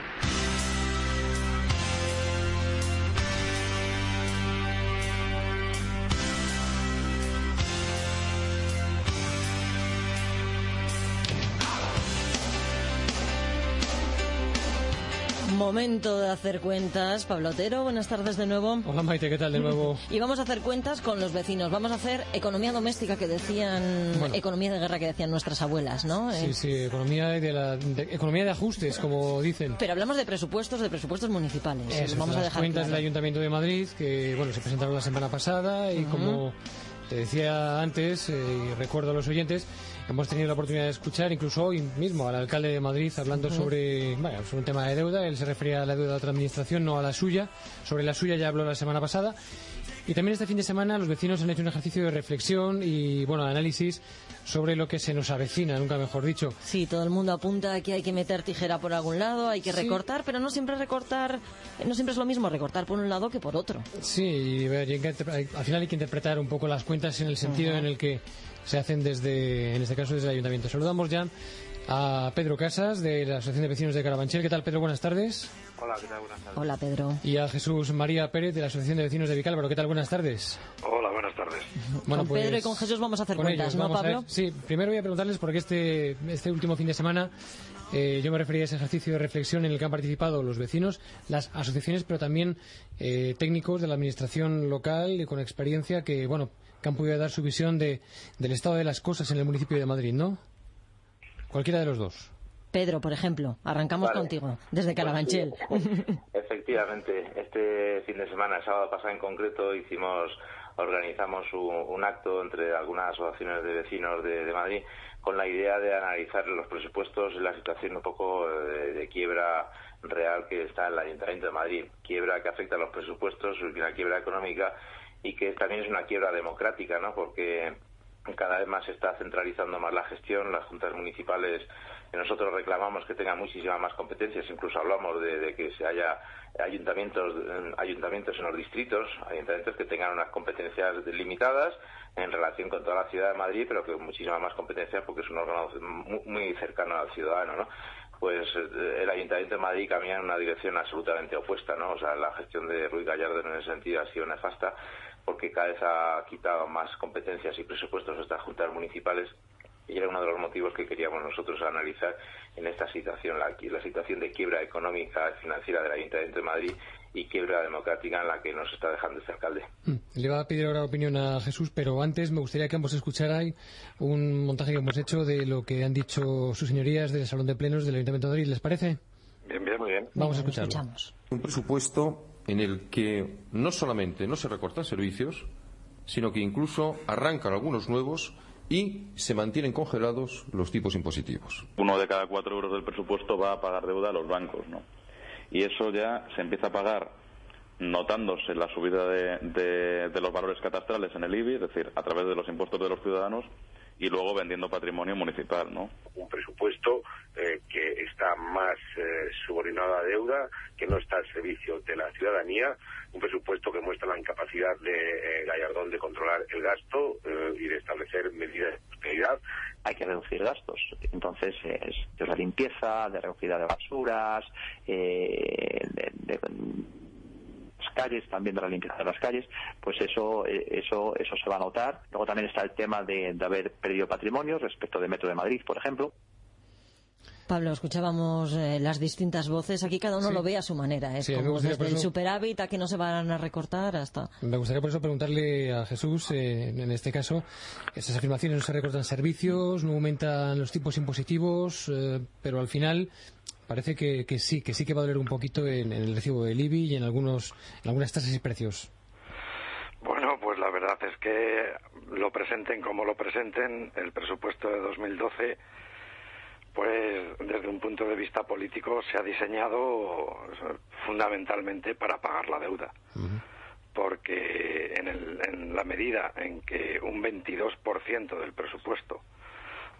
Momento de hacer cuentas. Pablo Otero, buenas tardes de nuevo. Hola Maite, ¿qué tal de nuevo? Y vamos a hacer cuentas con los vecinos. Vamos a hacer economía doméstica que decían, Bueno. economía de guerra que decían nuestras abuelas, ¿no? Sí, Eh, sí, economía de, la, de- economía de ajustes, como dicen. Pero hablamos de presupuestos, de presupuestos municipales. Eso, vamos a las dejar cuentas claro. del Ayuntamiento de Madrid, que bueno, se presentaron la semana pasada y como te decía antes, eh, y recuerdo a los oyentes, hemos tenido la oportunidad de escuchar incluso hoy mismo al alcalde de Madrid hablando Ujú. sobre, bueno, sobre un tema de deuda. Él se refería a la deuda de otra administración, no a la suya. Sobre la suya ya habló la semana pasada. Y también este fin de semana los vecinos han hecho un ejercicio de reflexión y, bueno, análisis sobre lo que se nos avecina, nunca mejor dicho. Sí, todo el mundo apunta que hay que meter tijera por algún lado, hay que Sí. recortar, pero no siempre recortar, no siempre es lo mismo recortar por un lado que por otro. Sí, y a y hay- al final hay que interpretar un poco las cuentas en el sentido Ujú. en el que se hacen desde, en este caso, desde el ayuntamiento. Saludamos ya a Pedro Casas de la Asociación de Vecinos de Carabanchel. ¿Qué tal, Pedro? Buenas tardes. Hola, ¿qué tal? Buenas tardes. Hola, Pedro. Y a Jesús María Pérez de la Asociación de Vecinos de Vicálvaro. ¿Qué tal? Buenas tardes. Hola, buenas tardes. Bueno, con Pedro pues, y con Jesús vamos a hacer cuentas, ellos ¿no. Pablo? Sí, primero voy a preguntarles porque este, este último fin de semana eh, yo me refería a ese ejercicio de reflexión en el que han participado los vecinos, las asociaciones, pero también eh, técnicos de la administración local y con experiencia que, bueno, que han podido dar su visión de, del estado de las cosas en el municipio de Madrid, ¿no? Cualquiera de los dos. Pedro, por ejemplo, arrancamos Vale. contigo, desde Carabanchel. Efectivamente, este fin de semana, el sábado pasado en concreto, hicimos, organizamos un, un acto entre algunas asociaciones de vecinos de, de Madrid con la idea de analizar los presupuestos y la situación un poco de, de quiebra real que está en el Ayuntamiento de Madrid. Quiebra que afecta a los presupuestos, una quiebra económica y que también es una quiebra democrática, ¿no? Porque cada vez más se está centralizando más la gestión, las juntas municipales nosotros reclamamos que tengan muchísimas más competencias, incluso hablamos de, de que se haya ayuntamientos, eh, ayuntamientos en los distritos, ayuntamientos que tengan unas competencias limitadas en relación con toda la ciudad de Madrid, pero que muchísimas más competencias porque es un órgano mu- muy cercano al ciudadano, ¿no? Pues eh, el Ayuntamiento de Madrid camina en una dirección absolutamente opuesta, ¿no? O sea, la gestión de Ruiz Gallardo en ese sentido ha sido nefasta porque cada vez ha quitado más competencias y presupuestos a estas juntas municipales y era uno de los motivos que queríamos nosotros analizar en esta situación, la, la situación de quiebra económica y financiera del Ayuntamiento de Madrid y quiebra democrática en la que nos está dejando este alcalde. Le va a pedir ahora opinión a Jesús, pero antes me gustaría que ambos escucharais un montaje que hemos hecho de lo que han dicho sus señorías del Salón de Plenos del Ayuntamiento de Madrid. ¿Les parece? Bien, bien, muy bien. Vamos a escucharlo. Un presupuesto en el que no solamente no se recortan servicios, sino que incluso arrancan algunos nuevos y se mantienen congelados los tipos impositivos. uno de cada cuatro euros del presupuesto va a pagar deuda a los bancos, ¿no? Y eso ya se empieza a pagar notándose la subida de, de- los valores catastrales en el IBI, es decir, a través de los impuestos de los ciudadanos, y luego vendiendo patrimonio municipal, ¿no? un presupuesto eh, que está más eh, subordinado a deuda, que no está al servicio de la ciudadanía, un presupuesto que muestra la incapacidad de eh, Gallardón de controlar el gasto eh, y de establecer medidas de austeridad. hay que reducir gastos. Entonces, es de la limpieza, de recogida de basuras, eh, de, de- calles, también de la limpieza de las calles, pues eso, eh, eso, eso se va a notar. Luego también está el tema de, de haber perdido patrimonio respecto de Metro de Madrid, por ejemplo. Pablo, escuchábamos eh, las distintas voces. Aquí cada uno Sí. lo ve a su manera. Es Sí, mí me como gustaría desde por el eso- superávit a que no se van a recortar hasta... Me gustaría por eso preguntarle a Jesús, eh, en este caso, esas afirmaciones no se recortan servicios, no aumentan los tipos impositivos, eh, pero al final parece que, que sí, que sí que va a doler un poquito en, en el recibo del IBI y en algunos, en algunas tasas y precios. Bueno, pues la verdad es que lo presenten como lo presenten, el presupuesto de 2012, pues desde un punto de vista político se ha diseñado fundamentalmente para pagar la deuda. Porque en, el- en la medida en que un 22% del presupuesto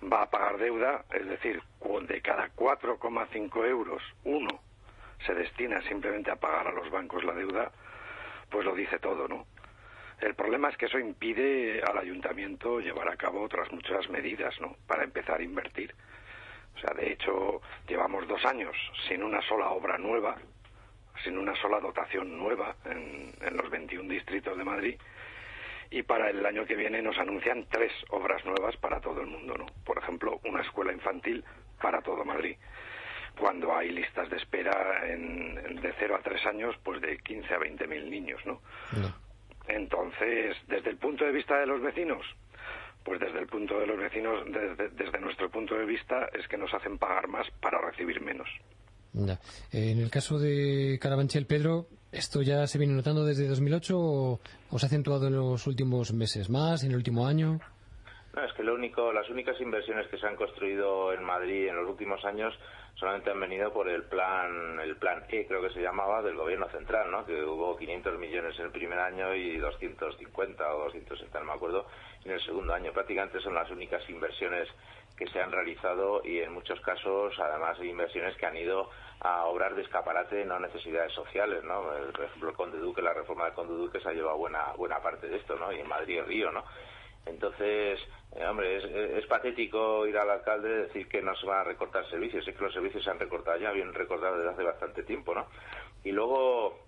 va a pagar deuda, es decir, de cada 4,5 euros, uno se destina simplemente a pagar a los bancos la deuda, pues lo dice todo, ¿no? El problema es que eso impide al ayuntamiento llevar a cabo otras muchas medidas, ¿no? Para empezar a invertir. O sea, de hecho, llevamos dos años sin una sola obra nueva, sin una sola dotación nueva en, en los 21 distritos de Madrid. Y para el año que viene nos anuncian tres obras nuevas para todo el mundo, ¿no? Por ejemplo, una escuela infantil para todo Madrid. Cuando hay listas de espera en, en- de 0 a 3 años, pues de 15 a 20 mil niños, ¿no? Entonces, desde el punto de vista de los vecinos, pues desde el punto de los vecinos, desde, desde nuestro punto de vista, es que nos hacen pagar más para recibir menos. Ya. Eh, en el caso de Carabanchel, Pedro, ¿esto ya se viene notando desde 2008 o, o se ha acentuado en los últimos meses más, en el último año? No, es que lo único, las únicas inversiones que se han construido en Madrid en los últimos años solamente han venido por el plan el plan E, creo que se llamaba, del gobierno central, ¿no? Que hubo 500 millones en el primer año y 250 o 260, no me acuerdo, en el segundo año. Prácticamente son las únicas inversiones que se han realizado y en muchos casos, además, hay inversiones que han ido a obrar de escaparate, no necesidades sociales, ¿no? Por ejemplo, el Conde Duque, la reforma del Conde Duque se ha llevado buena buena parte de esto, ¿no? Y en Madrid y Río, ¿no? Entonces, eh, hombre, es, patético ir al alcalde y decir que no se van a recortar servicios. Es que los servicios se han recortado ya, bien recortado desde hace bastante tiempo, ¿no? Y luego,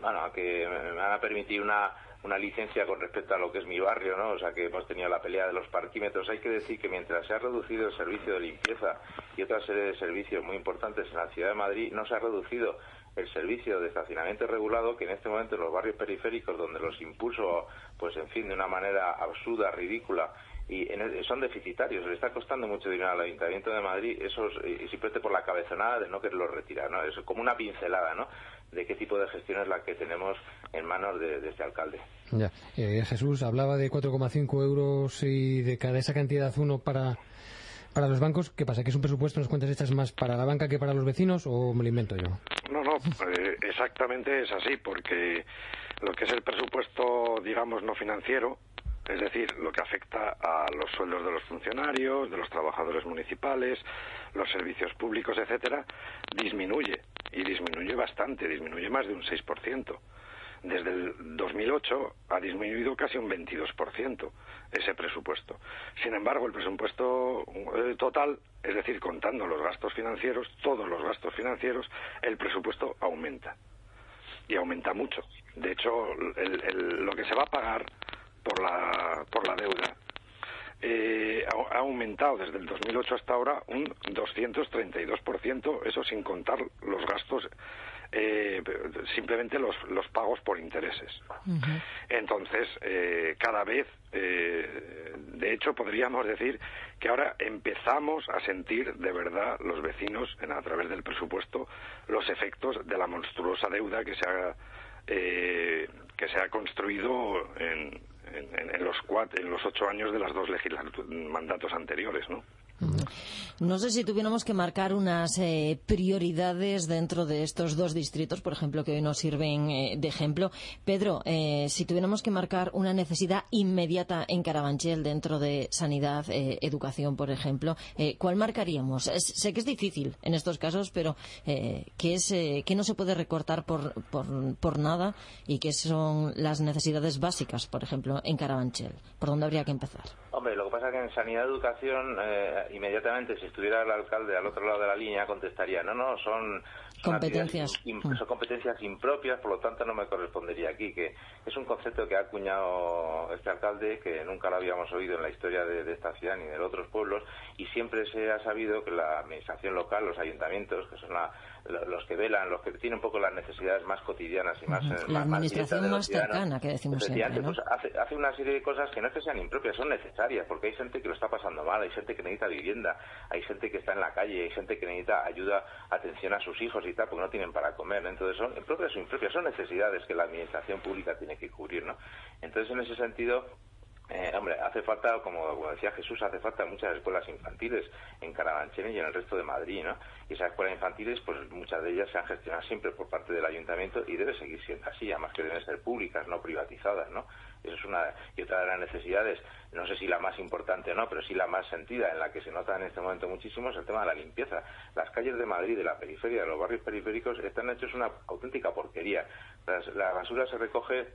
bueno, que me van a permitir una, una licencia con respecto a lo que es mi barrio, ¿no? O sea, que hemos tenido la pelea de los parquímetros. Hay que decir que mientras se ha reducido el servicio de limpieza y otra serie de servicios muy importantes en la ciudad de Madrid, no se ha reducido el servicio de estacionamiento regulado que en este momento en los barrios periféricos donde los impuso pues en fin de una manera absurda ridícula y en son deficitarios le está costando mucho dinero al Ayuntamiento de Madrid esos y simplemente por la cabezonada de no quererlos retirar no es como una pincelada no de qué tipo de gestión es la que tenemos en manos de, este alcalde. Ya. Eh, Jesús hablaba de 4,5 euros y de cada esa cantidad uno para para los bancos, ¿qué pasa? ¿Que es un presupuesto, nos cuentas estas más para la banca que para los vecinos o me lo invento yo? Eh, exactamente es así, porque lo que es el presupuesto, digamos, no financiero, es decir, lo que afecta a los sueldos de los funcionarios, de los trabajadores municipales, los servicios públicos, etcétera, disminuye y disminuye bastante, disminuye más de un 6% desde el 2008 ha disminuido casi un 22% ese presupuesto. Sin embargo, el presupuesto eh, total, es decir, contando los gastos financieros, todos los gastos financieros, el presupuesto aumenta. Y aumenta mucho. De hecho, lo que se va a pagar por la, por la deuda eh, ha, aumentado desde el 2008 hasta ahora un 232%, eso sin contar los gastos eh, simplemente los, los pagos por intereses. Entonces, eh, cada vez, eh, de hecho, podríamos decir que ahora empezamos a sentir de verdad los vecinos, en, a través del presupuesto, los efectos de la monstruosa deuda que se ha, eh, que se ha construido en, en, los cuatro, en los ocho años de las dos mandatos anteriores, ¿no? No sé si tuviéramos que marcar unas eh, prioridades dentro de estos dos distritos, por ejemplo, que hoy nos sirven eh, de ejemplo. Pedro, eh, si tuviéramos que marcar una necesidad inmediata en Carabanchel dentro de sanidad, educación, por ejemplo, ¿cuál marcaríamos? sé que es difícil en estos casos, pero ¿qué, es, ¿qué no se puede recortar por, por, por nada y qué son las necesidades básicas, por ejemplo, en Carabanchel? ¿Por dónde habría que empezar? Hombre, lo que pasa es que en sanidad y educación, eh, inmediatamente, si estuviera el alcalde al otro lado de la línea, contestaría, no, no, son, competencias. Mm. son competencias impropias, por lo tanto no me correspondería aquí, que es un concepto que ha acuñado este alcalde, que nunca lo habíamos oído en la historia de, esta ciudad ni de otros pueblos, y siempre se ha sabido que la administración local, los ayuntamientos, que son la los que velan, los que tienen un poco las necesidades más cotidianas y más... La administración más, cercana, que decimos siempre, pues hace, hace, una serie de cosas que no es que sean impropias, son necesarias, porque hay gente que lo está pasando mal, hay gente que necesita vivienda, hay gente que está en la calle, hay gente que necesita ayuda, atención a sus hijos y porque no tienen para comer. Entonces, son propias o impropias, son necesidades que la administración pública tiene que cubrir, ¿no? Entonces, en ese sentido eh, hombre, hace falta, como, decía Jesús, hace falta muchas escuelas infantiles en Carabanchel y en el resto de Madrid, ¿no? Y esas escuelas infantiles, pues muchas de ellas se han gestionado siempre por parte del ayuntamiento y debe seguir siendo así, además que deben ser públicas, no privatizadas, ¿no? Eso es una y otra de las necesidades, no sé si la más importante o no, pero sí la más sentida, en la que se nota en este momento muchísimo, es el tema de la limpieza. Las calles de Madrid, de la periferia, de los barrios periféricos, están hechos una auténtica porquería. la basura se recoge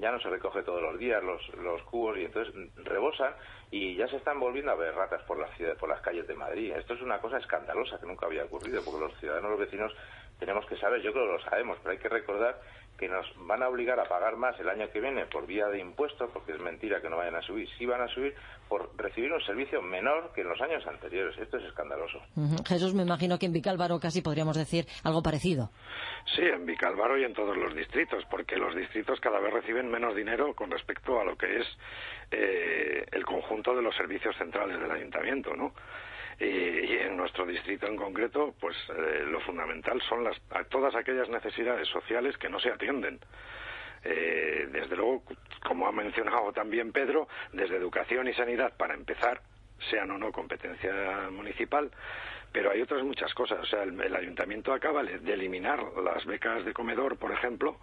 ya no se recoge todos los días los, los cubos y entonces rebosan y ya se están volviendo a ver ratas por las, por las calles de Madrid. Esto es una cosa escandalosa que nunca había ocurrido porque los ciudadanos, los vecinos, tenemos que saber, yo creo que lo sabemos, pero hay que recordar que nos van a obligar a pagar más el año que viene por vía de impuestos, porque es mentira que no vayan a subir, sí van a subir por recibir un servicio menor que en los años anteriores. Esto es escandaloso. Jesús, me imagino que en Vicálvaro casi podríamos decir algo parecido. Sí, en Vicálvaro y en todos los distritos, porque los distritos cada vez reciben menos dinero con respecto a lo que es eh, el conjunto de los servicios centrales del ayuntamiento, ¿no? Y, en nuestro distrito en concreto, pues eh, lo fundamental son las, todas aquellas necesidades sociales que no se atienden. Eh, desde luego, como ha mencionado también Pedro, desde educación y sanidad, para empezar, sean o no competencia municipal, pero hay otras muchas cosas. O sea, el, el ayuntamiento acaba de eliminar las becas de comedor, por ejemplo,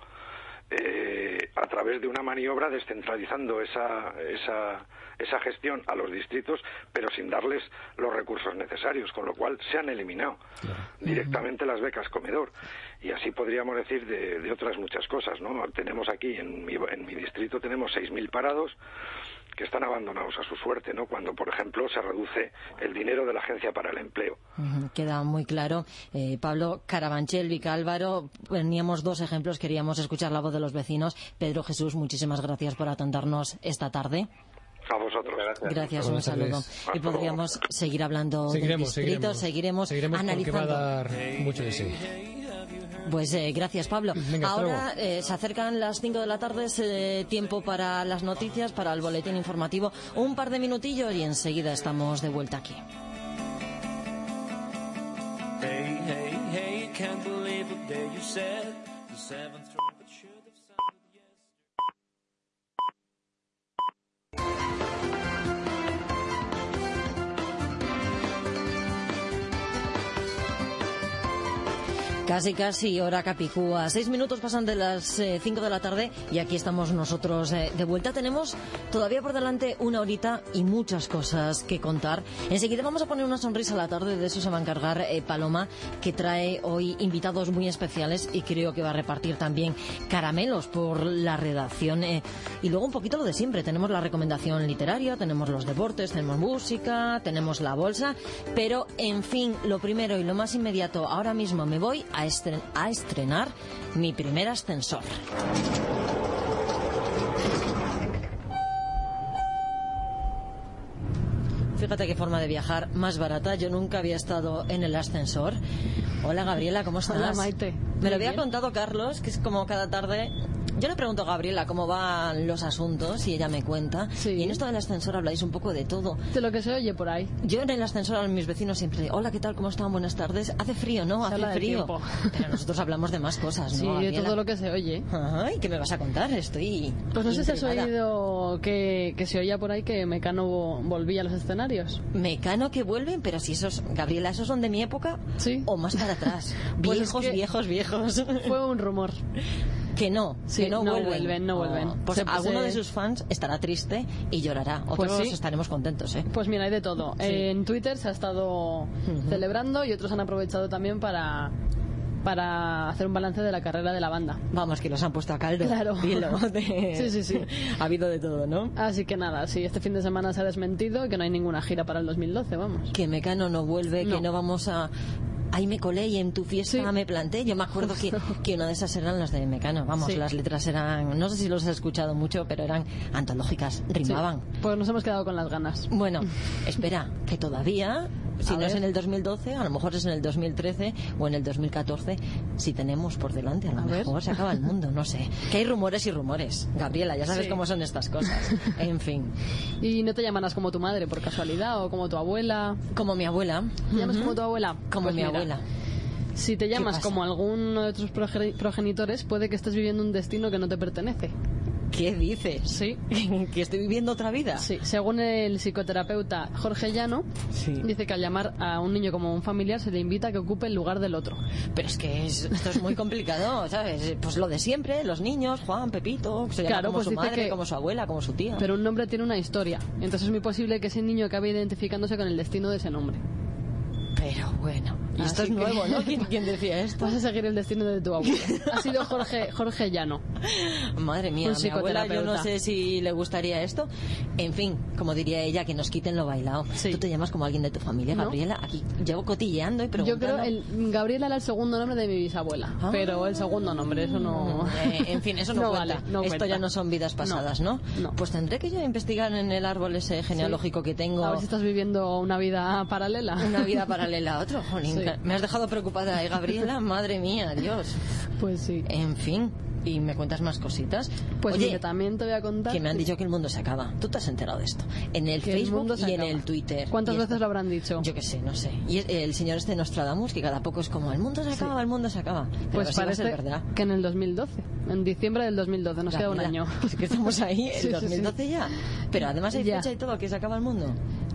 eh, a través de una maniobra descentralizando esa, esa, esa gestión a los distritos, pero sin darles los recursos necesarios, con lo cual se han eliminado directamente las becas comedor. Y así podríamos decir de, de otras muchas cosas. ¿no? Tenemos aquí, en mi, en mi distrito, tenemos 6.000 parados que están abandonados a su suerte, ¿no? Cuando, por ejemplo, se reduce el dinero de la Agencia para el Empleo. Ujú, Queda muy claro. Eh, Pablo Carabanchel, Vica Álvaro, teníamos dos ejemplos, queríamos escuchar la voz de los vecinos. Pedro Jesús, muchísimas gracias por atendernos esta tarde. A vosotros. Gracias, un Buenas saludo. Y podríamos seguir hablando Seguiremos, del distrito, seguiremos. seguiremos, Seguiremos porque va a analizando. dar mucho de sí. Pues eh, gracias, Pablo. Venga, Ahora eh, se acercan las 5 de la tarde, es eh, tiempo para las noticias, para el boletín informativo. Un par de minutillos y enseguida estamos de vuelta aquí. Casi, casi, hora capicúa. Seis minutos pasan de las eh, cinco de la tarde y aquí estamos nosotros eh, de vuelta. Tenemos todavía por delante una horita y muchas cosas que contar. Enseguida vamos a poner una sonrisa a la tarde, de eso se va a encargar eh, Paloma, que trae hoy invitados muy especiales y creo que va a repartir también caramelos por la redacción. eh. y luego un poquito lo de siempre. Tenemos la recomendación literaria, tenemos los deportes, tenemos música, tenemos la bolsa. Pero, en fin, lo primero y lo más inmediato, ahora mismo me voy a, estren- a estrenar mi primer ascensor. Fíjate qué forma de viajar más barata. Yo nunca había estado en el ascensor. Hola Gabriela, ¿cómo estás? Hola, Maite. Me Muy lo había bien. contado Carlos, que es como cada tarde. Yo le pregunto a Gabriela cómo van los asuntos y ella me cuenta. Y en esto del ascensor habláis un poco de todo. De lo que se oye por ahí. Yo en el ascensor a mis vecinos siempre, hola, ¿qué tal? ¿Cómo están? Buenas tardes. Hace frío, ¿no? Hace frío. Pero nosotros hablamos de más cosas, ¿no? Sí, de todo lo que se oye. Ay, ¿qué me vas a contar? Estoy. Pues no sé si has oído que, que se oía por ahí que Mecano volvía a los escenarios. Mecano que vuelven, pero si esos, Gabriela, esos son de mi época o más para atrás. Pues es Viejos, que viejos, viejos. Fue un rumor. Que no, Sí, que no, no vuelven. vuelven, no vuelven. Oh, pues Se- alguno se- de sus fans estará triste y llorará. Pues Otros sí. estaremos contentos, ¿eh? Pues mira, hay de todo. Sí. En Twitter se ha estado celebrando y otros han aprovechado también para, para hacer un balance de la carrera de la banda. Vamos, que los han puesto a caldo. Claro. De- Sí, sí, sí. Ha habido de todo, ¿no? Así que nada, sí, este fin de semana se ha desmentido y que no hay ninguna gira para el 2012, vamos. Que Mecano no vuelve, que no vamos a... Ahí me colé y en tu fiesta me planté. Yo me acuerdo que, que una de esas eran las de Mecano. Vamos, Sí. las letras eran... No sé si los has escuchado mucho, pero eran antológicas, rimaban. Sí, pues nos hemos quedado con las ganas. Bueno, espera, que todavía, si A no es en el 2012, a lo mejor es en el 2013 o en el 2014, si tenemos por delante, a lo A ver. mejor se acaba el mundo, no sé. Que hay rumores y rumores. Gabriela, ya sabes Sí. cómo son estas cosas. En fin. ¿Y no te llamarás como tu madre por casualidad o como tu abuela? Como mi abuela. ¿Te llamas Ujú. como tu abuela? Como Pues mi mira, abuela. Si te llamas como alguno de tus proge- progenitores, puede que estés viviendo un destino que no te pertenece. ¿Qué dices? Sí. ¿Que estoy viviendo otra vida? Sí, según el psicoterapeuta Jorge Llano, dice que al llamar a un niño como un familiar se le invita a que ocupe el lugar del otro. Pero es que es- esto es muy complicado, ¿sabes? Pues lo de siempre, los niños, Juan, Pepito, se llama Claro, como pues su madre, que- como su abuela, como su tía. Pero un nombre tiene una historia, entonces es muy posible que ese niño acabe identificándose con el destino de ese nombre. Pero bueno, y esto Así es nuevo, ¿no? ¿Quién, quién decía esto? Vas a seguir el destino de tu abuelo. Ha sido Jorge, Jorge Llano. Madre mía, mi abuela, yo no sé si le gustaría esto. En fin, como diría ella, que nos quiten lo bailado. Tú te llamas como alguien de tu familia, ¿No? Gabriela. Aquí llevo cotilleando y Yo preguntando. creo el Gabriela era el segundo nombre de mi bisabuela, Ah. pero el segundo nombre, eso no. Eh, en fin, eso no, No cuenta. vale, no Esto cuenta. ya no son vidas pasadas, ¿no? Pues tendré que yo investigar en el árbol ese genealógico que tengo. A ver si estás viviendo una vida paralela. Una vida paralela a otro. Jolín, Sí. Me has dejado preocupada, ¿eh, Gabriela? Madre mía, Dios. Pues sí. En fin, y me cuentas más cositas. Pues Oye, también te voy a contar... que me han dicho que el mundo se acaba. ¿Tú te has enterado de esto? En el el Facebook se y en acaba. el Twitter. ¿Cuántas veces esto- lo habrán dicho? Yo qué sé, no sé. Y el señor este Nostradamus, que cada poco es como, el mundo se acaba, el mundo se acaba. Pero Pues parece verdad. que en el 2012, en diciembre del 2012, nos Ya, queda un mira, año. es que estamos ahí, el Sí, sí, sí. 2012 ya. Pero además hay Ya. fecha y todo, que se acaba el mundo.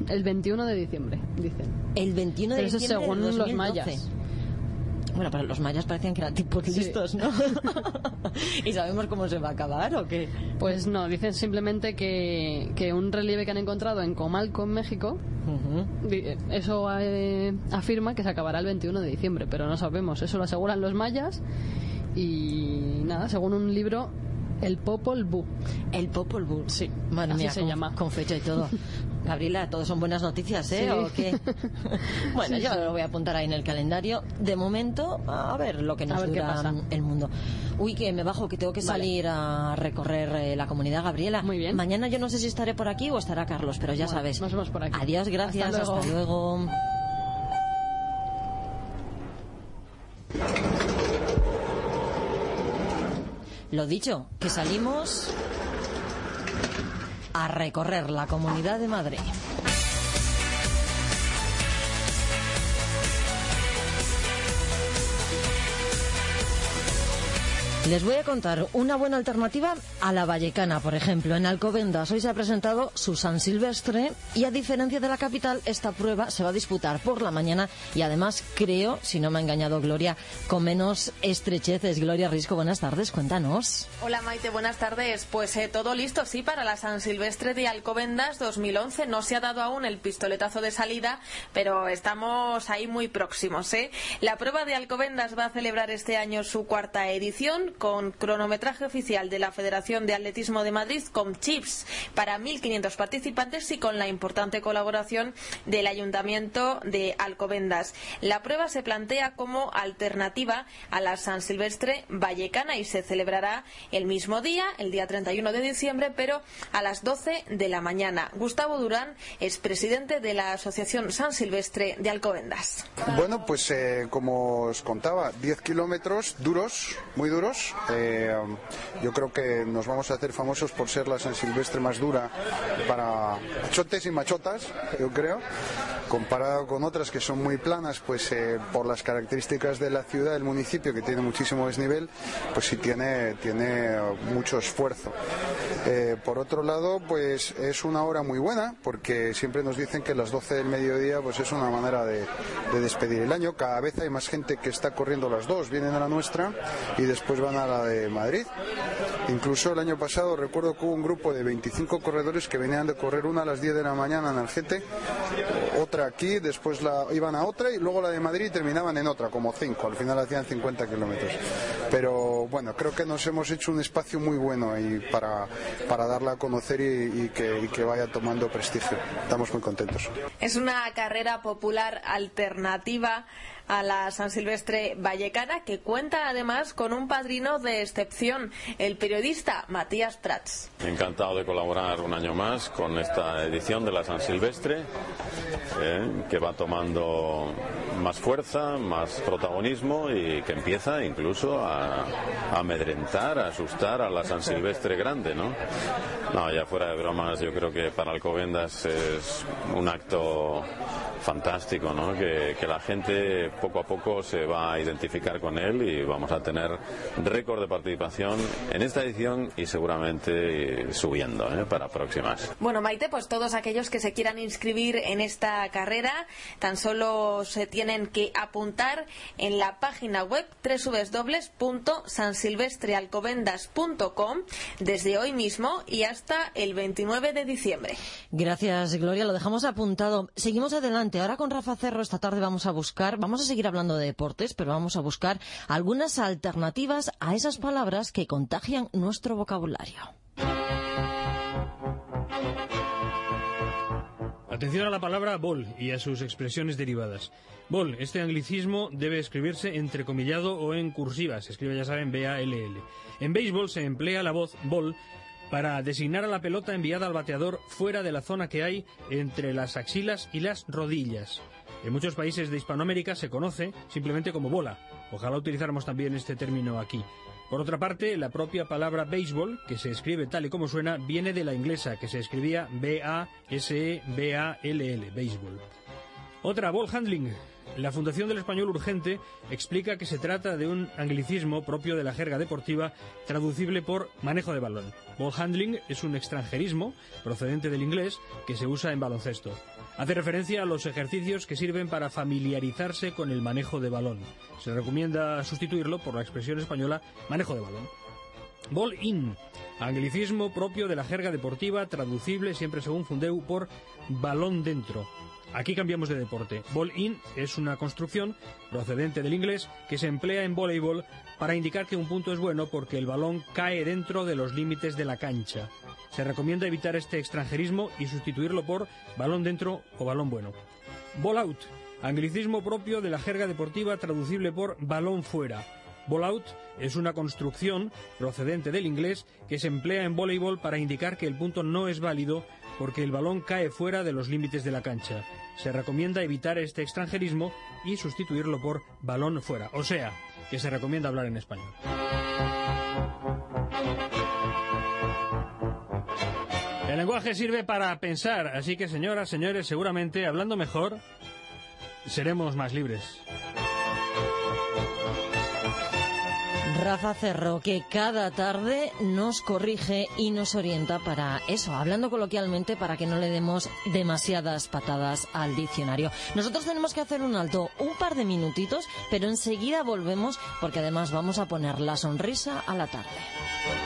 El 21 de diciembre, dicen. El 21 de Pero eso diciembre según los 2012. mayas. Bueno, pero los mayas parecían que eran tipos Sí. listos, ¿no? ¿Y sabemos cómo se va a acabar o qué? Pues no, dicen simplemente que, que un relieve que han encontrado en Comalco, en México, di- eso eh, afirma que se acabará el 21 de diciembre, pero no sabemos. Eso lo aseguran los mayas y nada, según un libro, el Popol Vuh. El Popol Vuh. Sí, Madre así mía, se con, llama. con fecha y todo. Gabriela, todos son buenas noticias, ¿eh? Sí. ¿O qué? bueno, Sí, yo sí. lo voy a apuntar ahí en el calendario. De momento, a ver lo que nos qué dura pasa. el mundo. Uy, que me bajo, que tengo que Vale. salir a recorrer eh, la comunidad, Gabriela. Muy bien. Mañana yo no sé si estaré por aquí o estará Carlos, pero ya Bueno, sabes. nos vemos por aquí. Adiós, gracias, Hasta luego. Hasta luego. Lo dicho, que salimos a recorrer la Comunidad de Madrid. Les voy a contar una buena alternativa a la vallecana, por ejemplo. En Alcobendas hoy se ha presentado su San Silvestre y a diferencia de la capital, esta prueba se va a disputar por la mañana y además creo, si no me ha engañado Gloria, con menos estrecheces. Gloria Risco, buenas tardes, cuéntanos. Hola Maite, buenas tardes. Pues eh, todo listo, sí, para la San Silvestre de Alcobendas 2011. No se ha dado aún el pistoletazo de salida, pero estamos ahí muy próximos. ¿eh? La prueba de Alcobendas va a celebrar este año su cuarta edición con cronometraje oficial de la Federación de Atletismo de Madrid con chips para 1.500 participantes y con la importante colaboración del Ayuntamiento de Alcobendas. La prueba se plantea como alternativa a la San Silvestre Vallecana y se celebrará el mismo día, el día 31 de diciembre, pero a las 12 de la mañana. Gustavo Durán es presidente de la Asociación San Silvestre de Alcobendas. Bueno, pues eh, como os contaba, 10 kilómetros duros, muy duros. Eh, yo creo que nos vamos a hacer famosos por ser la San Silvestre más dura para machotes y machotas, yo creo. Comparado con otras que son muy planas, pues eh, por las características de la ciudad, del municipio, que tiene muchísimo desnivel, pues sí tiene, tiene mucho esfuerzo. Eh, por otro lado, pues es una hora muy buena, porque siempre nos dicen que las 12 del mediodía pues es una manera de, de despedir el año. Cada vez hay más gente que está corriendo las dos, vienen a la nuestra y después van a la de Madrid. Incluso el año pasado recuerdo que hubo un grupo de 25 corredores que venían de correr una a las 10 de la mañana en Algete, otra aquí, después la, iban a otra y luego la de Madrid y terminaban en otra, como cinco. Al final hacían 50 kilómetros. Pero bueno, creo que nos hemos hecho un espacio muy bueno ahí para, para darla a conocer y, y que, y que vaya tomando prestigio. Estamos muy contentos. Es una carrera popular alternativa a la San Silvestre Vallecana que cuenta además con un padrino de excepción, el periodista Matías Prats. Encantado de colaborar un año más con esta edición de la San Silvestre, eh, que va tomando más fuerza, más protagonismo y que empieza incluso a, amedrentar, a asustar a la San Silvestre grande, ¿no? No, ya fuera de bromas, yo creo que para Alcobendas es un acto fantástico, ¿no? Que, que la gente poco a poco se va a identificar con él y vamos a tener récord de participación en esta edición y seguramente subiendo ¿eh? para próximas. Bueno, Maite, pues todos aquellos que se quieran inscribir en esta carrera tan solo se tienen que apuntar en la página web www.sansilvestrealcobendas.com desde hoy mismo y hasta el 29 de diciembre. Gracias, Gloria. Lo dejamos apuntado. Seguimos adelante. Ahora con Rafa Cerro esta tarde vamos a buscar, vamos a seguir hablando de deportes, pero vamos a buscar algunas alternativas a esas palabras que contagian nuestro vocabulario. Atención a la palabra bol y a sus expresiones derivadas. Bol, este anglicismo debe escribirse entrecomillado o en cursiva. Se escribe, ya saben, B-A-L-L. En béisbol se emplea la voz bol para designar a la pelota enviada al bateador fuera de la zona que hay entre las axilas y las rodillas. En muchos países de Hispanoamérica se conoce simplemente como bola. Ojalá utilizáramos también este término aquí. Por otra parte, la propia palabra béisbol, que se escribe tal y como suena, viene de la inglesa, que se escribía B-A-S-E-B-A-L-L, béisbol. Otra, ball handling. La Fundación del Español Urgente explica que se trata de un anglicismo propio de la jerga deportiva, traducible por manejo de balón. Ball handling es un extranjerismo procedente del inglés que se usa en baloncesto. Hace referencia a los ejercicios que sirven para familiarizarse con el manejo de balón. Se recomienda sustituirlo por la expresión española manejo de balón. Ball in, anglicismo propio de la jerga deportiva, traducible siempre según Fundeu por balón dentro. Aquí cambiamos de deporte. Ball in es una construcción procedente del inglés que se emplea en voleibol para indicar que un punto es bueno porque el balón cae dentro de los límites de la cancha. Se recomienda evitar este extranjerismo y sustituirlo por balón dentro o balón bueno. Ball out, anglicismo propio de la jerga deportiva traducible por balón fuera. Ball out es una construcción procedente del inglés que se emplea en voleibol para indicar que el punto no es válido porque el balón cae fuera de los límites de la cancha. Se recomienda evitar este extranjerismo y sustituirlo por balón fuera. O sea, que se recomienda hablar en español. El lenguaje sirve para pensar, así que señoras, señores, seguramente hablando mejor, seremos más libres. Rafa Cerro, que cada tarde nos corrige y nos orienta para eso, hablando coloquialmente, para que no le demos demasiadas patadas al diccionario. Nosotros tenemos que hacer un alto, un par de minutitos, pero enseguida volvemos porque además vamos a poner la sonrisa a la tarde.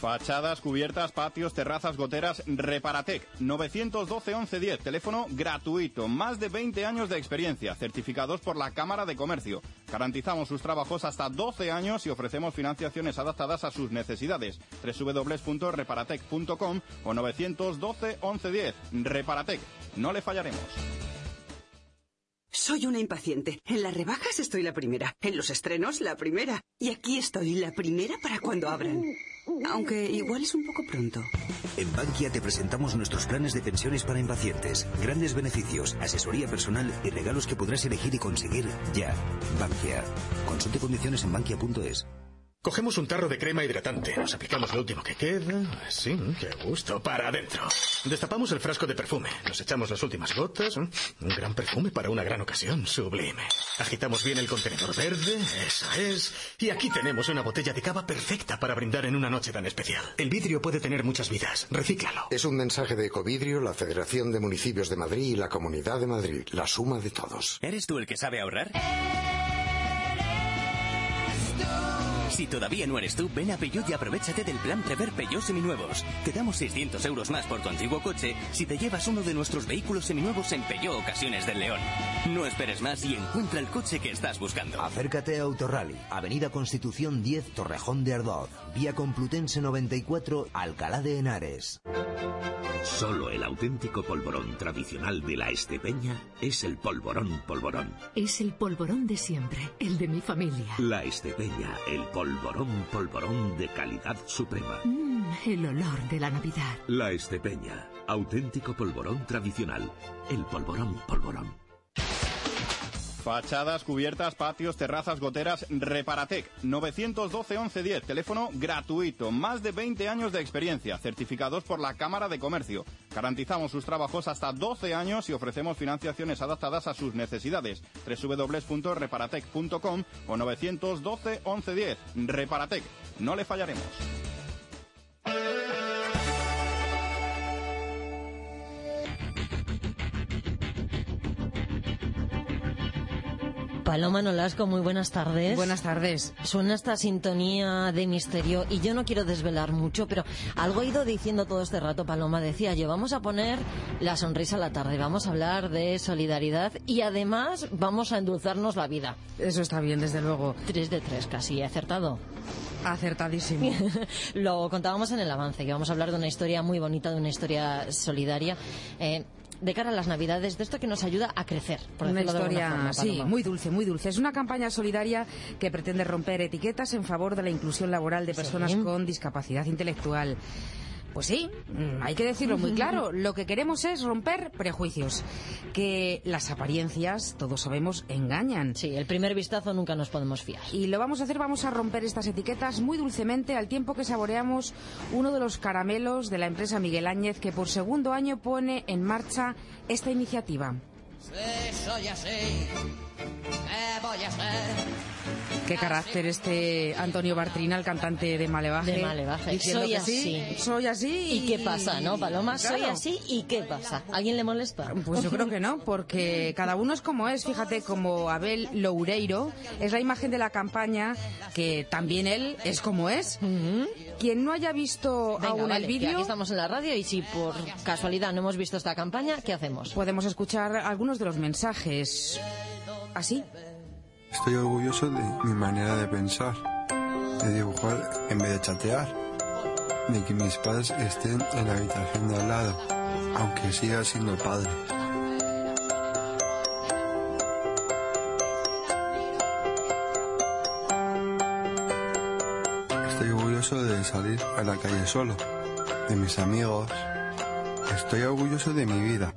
Fachadas, cubiertas, patios, terrazas, goteras, Reparatec. 912 1110, teléfono gratuito. Más de 20 años de experiencia, certificados por la Cámara de Comercio. Garantizamos sus trabajos hasta 12 años y ofrecemos financiaciones adaptadas a sus necesidades. www.reparatec.com o 912 1110. Reparatec. No le fallaremos. Soy una impaciente. En las rebajas estoy la primera. En los estrenos, la primera. Y aquí estoy, la primera para cuando abran. Aunque igual es un poco pronto. En Bankia te presentamos nuestros planes de pensiones para impacientes. Grandes beneficios, asesoría personal y regalos que podrás elegir y conseguir ya. Bankia. Consulte condiciones en bankia.es. Cogemos un tarro de crema hidratante, nos aplicamos lo último que queda. Sí, qué gusto. Para adentro. Destapamos el frasco de perfume, nos echamos las últimas gotas. Un gran perfume para una gran ocasión, sublime. Agitamos bien el contenedor verde, eso es. Y aquí tenemos una botella de cava perfecta para brindar en una noche tan especial. El vidrio puede tener muchas vidas, recíclalo. Es un mensaje de Ecovidrio, la Federación de Municipios de Madrid y la Comunidad de Madrid, la suma de todos. ¿Eres tú el que sabe ahorrar? Si todavía no eres tú, ven a Peugeot y aprovechate del plan Prever Peugeot Seminuevos. Te damos 600 euros más por tu antiguo coche si te llevas uno de nuestros vehículos seminuevos en Peugeot Ocasiones del León. No esperes más y encuentra el coche que estás buscando. Acércate a Autorally, Avenida Constitución 10, Torrejón de Ardoz, Vía Complutense 94, Alcalá de Henares. Solo el auténtico polvorón tradicional de la Estepeña es el polvorón polvorón. Es el polvorón de siempre, el de mi familia. La Estepeña, el polvorón polvorón de calidad suprema. Mm, el olor de la Navidad. La Estepeña, auténtico polvorón tradicional, el polvorón polvorón. Fachadas, cubiertas, patios, terrazas, goteras, Reparatec. 912 1110, teléfono gratuito. Más de 20 años de experiencia, certificados por la Cámara de Comercio. Garantizamos sus trabajos hasta 12 años y ofrecemos financiaciones adaptadas a sus necesidades. www.reparatec.com o 912 1110. Reparatec. No le fallaremos. Paloma Nolasco, muy buenas tardes. Buenas tardes. Suena esta sintonía de misterio y yo no quiero desvelar mucho, pero algo he ido diciendo todo este rato, Paloma. Decía yo, vamos a poner la sonrisa a la tarde, vamos a hablar de solidaridad y además vamos a endulzarnos la vida. Eso está bien, desde luego. Tres de tres, casi, he acertado. Acertadísimo. Lo contábamos en el avance, que vamos a hablar de una historia muy bonita, de una historia solidaria. Eh, de cara a las Navidades, de esto que nos ayuda a crecer. Por una historia, forma, sí, muy dulce, muy dulce. Es una campaña solidaria que pretende romper etiquetas en favor de la inclusión laboral de personas con discapacidad intelectual. Pues sí, mm, hay que decirlo muy claro. Lo que queremos es romper prejuicios. Que las apariencias, todos sabemos, engañan. Sí, el primer vistazo nunca nos podemos fiar. Y lo vamos a hacer, vamos a romper estas etiquetas muy dulcemente al tiempo que saboreamos uno de los caramelos de la empresa Miguel Áñez que por segundo año pone en marcha esta iniciativa. soy así. ¿Qué voy a ser? Qué carácter este Antonio Bartrina, el cantante de Malevaje. De Malevaje. diciendo Soy que sí, así. soy así. ¿Y qué pasa, no, Paloma? Soy así y ¿qué pasa? ¿Alguien le molesta? Pues yo creo que no, porque cada uno es como es. Fíjate, como Abel Loureiro es la imagen de la campaña, que también él es como es. Quien no haya visto Venga, aún vale, el vídeo, Aquí estamos en la radio y si por casualidad no hemos visto esta campaña, ¿qué hacemos? podemos escuchar algunos de los mensajes. Así. Estoy orgulloso de mi manera de pensar, de dibujar en vez de chatear, de que mis padres estén en la habitación de al lado, aunque siga siendo padre. Estoy orgulloso de salir a la calle solo, de mis amigos. Estoy orgulloso de mi vida.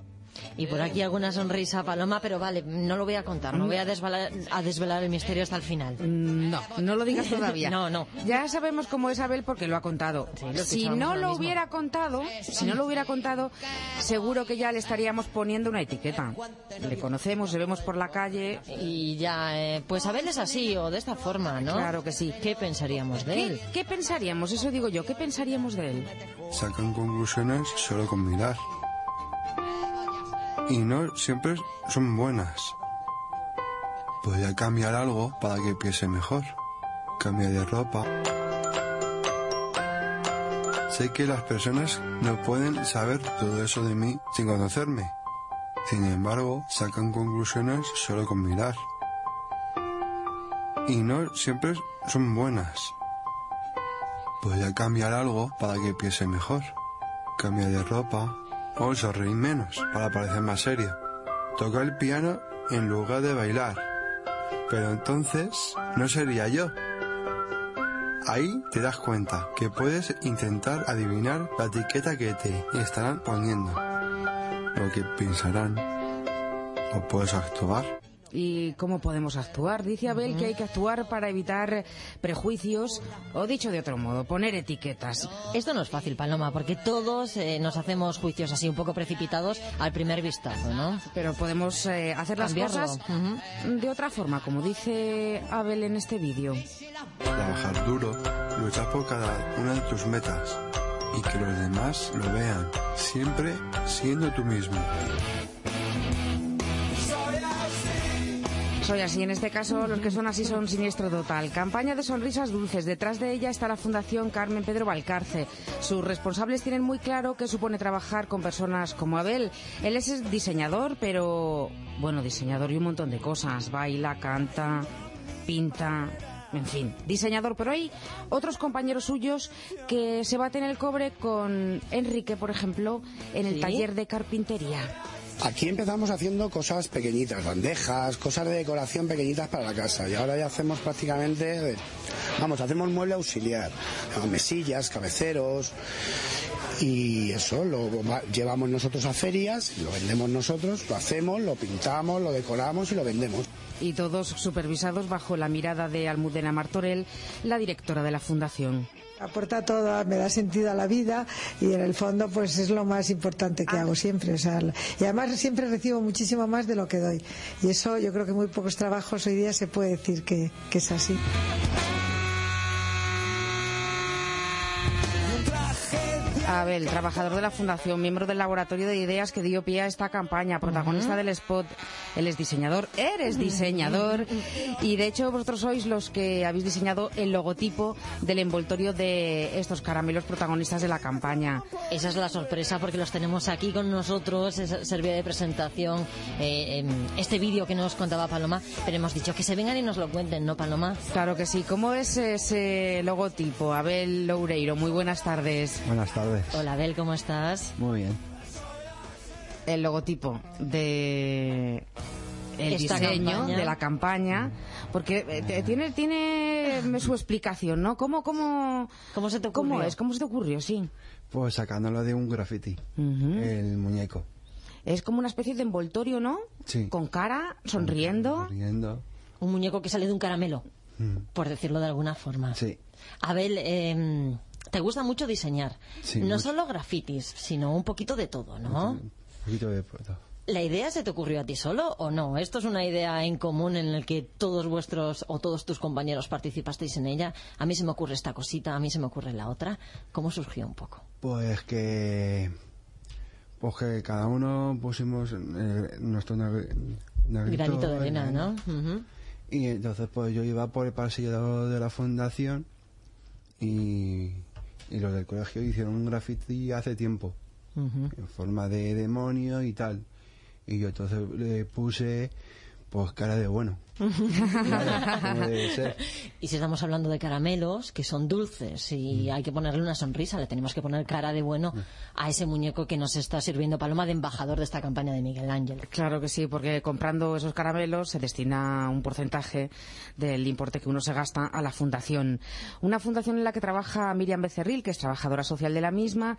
Y por aquí alguna sonrisa, Paloma, pero vale, no lo voy a contar, no voy a desvelar, a desvelar el misterio hasta el final. No, no lo digas todavía. no, no. Ya sabemos cómo es Abel porque lo ha contado. lo si no lo hubiera contado, si no lo hubiera contado, seguro que ya le estaríamos poniendo una etiqueta. Le conocemos, le vemos por la calle. Y ya, eh, pues Abel es así o de esta forma, ¿no? Claro que sí. ¿Qué pensaríamos de ¿Qué, él? qué pensaríamos? Eso digo yo, ¿qué pensaríamos de él? sacan conclusiones solo con mirar. Y no siempre son buenas. Podría cambiar algo para que piense mejor. Cambiar de ropa. Sé que las personas no pueden saber todo eso de mí sin conocerme. Sin embargo, sacan conclusiones solo con mirar. Y no siempre son buenas. Podría cambiar algo para que piense mejor. Cambiar de ropa o sonreír menos para parecer más serio. Tocar el piano en lugar de bailar. Pero entonces no sería yo. Ahí te das cuenta que puedes intentar adivinar la etiqueta que te estarán poniendo, lo que pensarán, o puedes actuar. ¿Y cómo podemos actuar? Dice Abel que hay que actuar para evitar prejuicios o, dicho de otro modo, poner etiquetas. Esto no es fácil, Paloma, porque todos eh, nos hacemos juicios así un poco precipitados al primer vistazo, ¿no? Pero podemos eh, hacer las Cambiarlo. cosas de otra forma, como dice Abel en este vídeo. Trabajar duro, luchar por cada una de tus metas y que los demás lo vean, siempre siendo tú mismo. Soy así, en este caso los que son así son siniestro total. Campaña de sonrisas dulces. Detrás de ella está la Fundación Carmen Pedro Valcarce. Sus responsables tienen muy claro qué supone trabajar con personas como Abel. Él es diseñador, pero bueno, diseñador y un montón de cosas. Baila, canta, pinta, en fin, diseñador. Pero hay otros compañeros suyos que se baten el cobre con Enrique, por ejemplo, en el ¿Sí? taller de carpintería. Aquí empezamos haciendo cosas pequeñitas, bandejas, cosas de decoración pequeñitas para la casa. Y ahora ya hacemos prácticamente, vamos, hacemos mueble auxiliar, mesillas, cabeceros. Y eso lo va- llevamos nosotros a ferias, lo vendemos nosotros, lo hacemos, lo pintamos, lo decoramos y lo vendemos. y todos supervisados bajo la mirada de Almudena Martorell, la directora de la fundación. Aporta todo, me da sentido a la vida y en el fondo pues es lo más importante que hago siempre. O sea, y además siempre recibo muchísimo más de lo que doy. Y eso yo creo que muy pocos trabajos hoy día se puede decir que, que es así. Abel, trabajador de la Fundación, miembro del laboratorio de ideas que dio pie a esta campaña, protagonista del spot. Él es diseñador, eres diseñador y de hecho vosotros sois los que habéis diseñado el logotipo del envoltorio de estos caramelos protagonistas de la campaña. Esa es la sorpresa porque los tenemos aquí con nosotros, es- servía de presentación eh, este vídeo que nos contaba Paloma, pero hemos dicho que se vengan y nos lo cuenten, ¿no, Paloma? Claro que sí. ¿Cómo es ese logotipo? Abel Loureiro, muy buenas tardes. Buenas tardes. Hola, Abel, ¿cómo estás? Muy bien. el logotipo de el Esta diseño campaña. de la campaña porque eh, tiene tiene su explicación, ¿no? ¿Cómo, cómo, ¿Cómo se te ¿Cómo ocurrió? es? ¿Cómo se te ocurrió? Sí. Pues sacándolo de un graffiti, el muñeco. Es como una especie de envoltorio, ¿no? Sí. Con cara, sonriendo. Riendo. Un muñeco que sale de un caramelo, Mm. por decirlo de alguna forma. Sí. Abel, eh, te gusta mucho diseñar. Sí, no mucho. solo grafitis, sino un poquito de todo, ¿no? Un poquito de todo. ¿La idea se te ocurrió a ti solo o no? ¿Esto es una idea en común en la que todos vuestros o todos tus compañeros participasteis en ella? A mí se me ocurre esta cosita, a mí se me ocurre la otra. ¿Cómo surgió un poco? Pues que. Pues que cada uno pusimos eh, nuestro Granito de arena, en- ¿no? Y entonces pues yo iba por el pasillo de la fundación y, y los del colegio hicieron un graffiti hace tiempo en forma de demonio y tal. Y yo entonces le puse pues cara de bueno. Claro, como debe ser. Y si estamos hablando de caramelos, que son dulces y Mm. hay que ponerle una sonrisa, le tenemos que poner cara de bueno a ese muñeco que nos está sirviendo Paloma de embajador de esta campaña de Miguel Ángel. Claro que sí, porque comprando esos caramelos se destina un porcentaje del importe que uno se gasta a la fundación. Una fundación en la que trabaja Miriam Becerril, que es trabajadora social de la misma.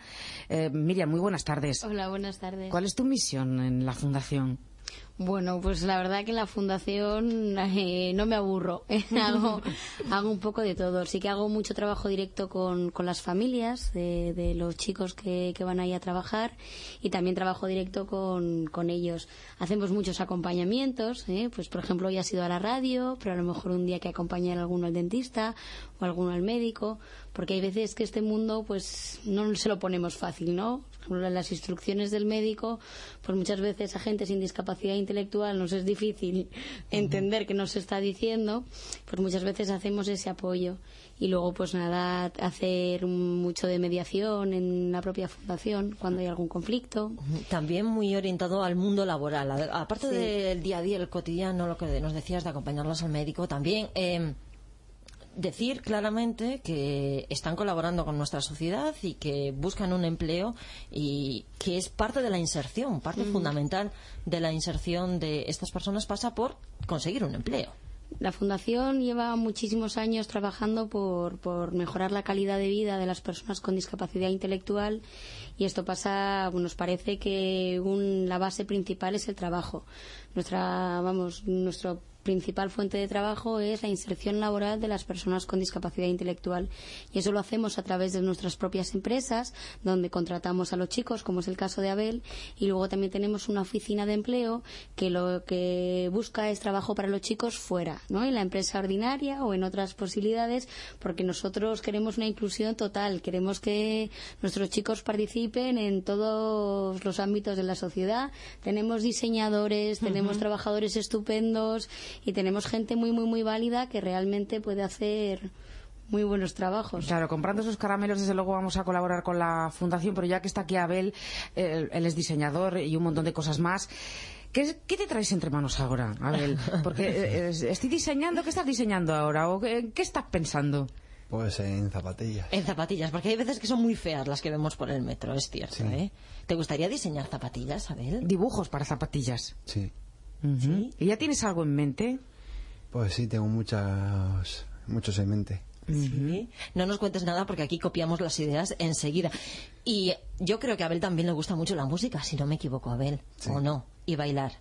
Eh, Miriam, muy buenas tardes. Hola, buenas tardes. ¿Cuál es tu misión en la fundación? Bueno, pues la verdad que en la fundación eh, no me aburro. hago, hago un poco de todo. Sí que hago mucho trabajo directo con, con las familias de, de los chicos que, que van ahí a trabajar y también trabajo directo con, con ellos. Hacemos muchos acompañamientos. ¿eh? Pues, por ejemplo, hoy ha sido a la radio, pero a lo mejor un día que acompañar a alguno al dentista o alguno al médico. Porque hay veces que este mundo, pues, no se lo ponemos fácil, ¿no? Las instrucciones del médico, pues muchas veces a gente sin discapacidad intelectual nos es difícil entender qué nos está diciendo, pues muchas veces hacemos ese apoyo. Y luego, pues nada, hacer mucho de mediación en la propia fundación cuando hay algún conflicto. También muy orientado al mundo laboral. Aparte Sí. del día a día, el cotidiano, lo que nos decías de acompañarlos al médico, también eh, decir claramente que están colaborando con nuestra sociedad y que buscan un empleo y que es parte de la inserción, parte Ujú. fundamental de la inserción de estas personas pasa por conseguir un empleo. La Fundación lleva muchísimos años trabajando por, por mejorar la calidad de vida de las personas con discapacidad intelectual y esto pasa, nos parece que un- la base principal es el trabajo. Nuestra, vamos, nuestra principal fuente de trabajo es la inserción laboral de las personas con discapacidad intelectual. Y eso lo hacemos a través de nuestras propias empresas donde contratamos a los chicos como es el caso de Abel y luego también tenemos una oficina de empleo que lo que busca es trabajo para los chicos fuera ¿no? en la empresa ordinaria o en otras posibilidades porque nosotros queremos una inclusión total. Queremos que nuestros chicos participen en todos los ámbitos de la sociedad. Tenemos diseñadores tenemos trabajadores estupendos y tenemos gente muy muy muy válida que realmente puede hacer muy buenos trabajos. Claro, comprando esos caramelos, desde luego vamos a colaborar con la fundación, pero ya que está aquí Abel, eh, él es diseñador y un montón de cosas más. ¿Qué, qué te traes entre manos ahora, Abel? Porque eh, eh, estoy diseñando, ¿qué estás diseñando ahora? ¿O qué, qué estás pensando? Pues en zapatillas. En zapatillas, porque hay veces que son muy feas las que vemos por el metro, es cierto. Sí. ¿eh? ¿Te gustaría diseñar zapatillas, Abel? Dibujos para zapatillas. Sí. Ujú. ¿Y ya tienes algo en mente? Pues sí, tengo muchas, muchos en mente. Sí. No nos cuentes nada porque aquí copiamos las ideas enseguida. Y yo creo que a Abel también le gusta mucho la música, si no me equivoco, Abel. ¿O no? Y bailar.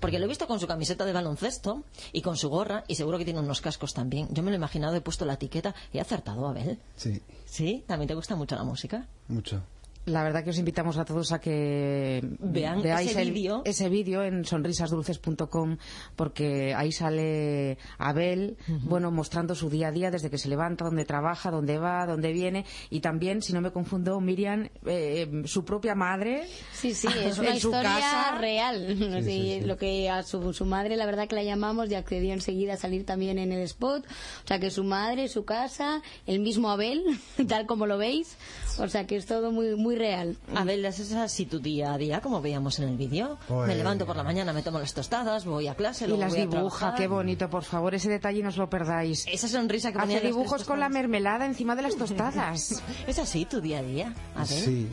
Porque lo he visto con su camiseta de baloncesto y con su gorra y seguro que tiene unos cascos también. Yo me lo he imaginado, he puesto la etiqueta y he acertado, Abel. Sí, ¿Sí? ¿También te gusta mucho la música? mucho. La verdad que os invitamos a todos a que Vean veáis ese vídeo. ese vídeo en sonrisasdulces.com porque ahí sale Abel, bueno, mostrando su día a día desde que se levanta, dónde trabaja, dónde va, dónde viene y también, si no me confundo, Miriam, eh, su propia madre. Sí, sí, es una historia casa. real. Sí, sí, sí. Lo que a su, su madre, la verdad que la llamamos y accedió enseguida a salir también en el spot. O sea que su madre, su casa, el mismo Abel, tal como lo veis. O sea que es todo muy, muy real. Abel, ¿es así tu día a día, como veíamos en el vídeo? Pues- Me levanto por la mañana, me tomo las tostadas, voy a clase, Y luego las voy a dibuja, trabajar. qué bonito, por favor, ese detalle no os lo perdáis. Esa sonrisa que ponía Hace dibujos con la mermelada encima de las tostadas. ¿Es así tu día a día? Abel? Sí,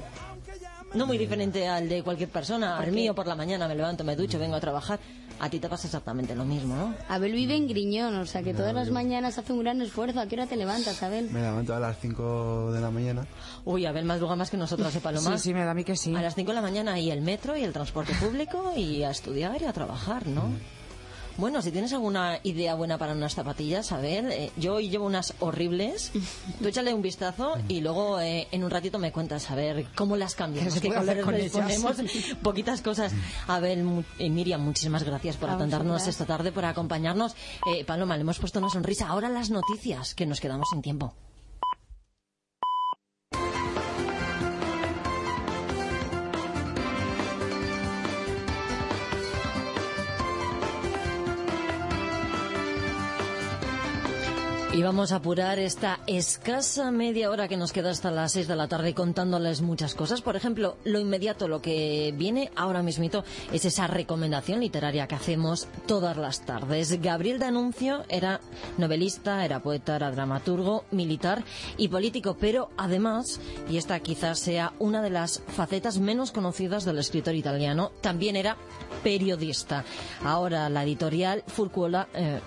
No muy diferente al de cualquier persona. Al mío por la mañana me levanto, me ducho, vengo a trabajar. A ti te pasa exactamente lo mismo, ¿no? Abel vive en Griñón, o sea que todas las mañanas hace un gran esfuerzo. ¿A qué hora te levantas, Abel? Me levanto a las 5 de la mañana. Uy, Abel madruga más que nosotros, ¿eh, Paloma? Sí, sí, me da a mí que sí. A las 5 de la mañana y el metro y el transporte público y a estudiar y a trabajar, ¿no? Bueno, si tienes alguna idea buena para unas zapatillas, a ver, eh, yo hoy llevo unas horribles. Tú échale un vistazo y luego eh, en un ratito me cuentas a ver cómo las cambiamos, ¿Qué colores con les ponemos, poquitas cosas. A ver, eh, Miriam, muchísimas gracias por A atendernos esta tarde, por acompañarnos. Eh, Paloma, le hemos puesto una sonrisa. Ahora las noticias, que nos quedamos sin tiempo. Y vamos a apurar esta escasa media hora que nos queda hasta las 6 de la tarde contándoles muchas cosas. Por ejemplo, lo inmediato, lo que viene ahora mismito es esa recomendación literaria que hacemos todas las tardes. Gabriel D'Annunzio era novelista, era poeta, era dramaturgo, militar y político, pero además, y esta quizás sea una de las facetas menos conocidas del escritor italiano, también era periodista. Ahora la editorial Furcuola eh,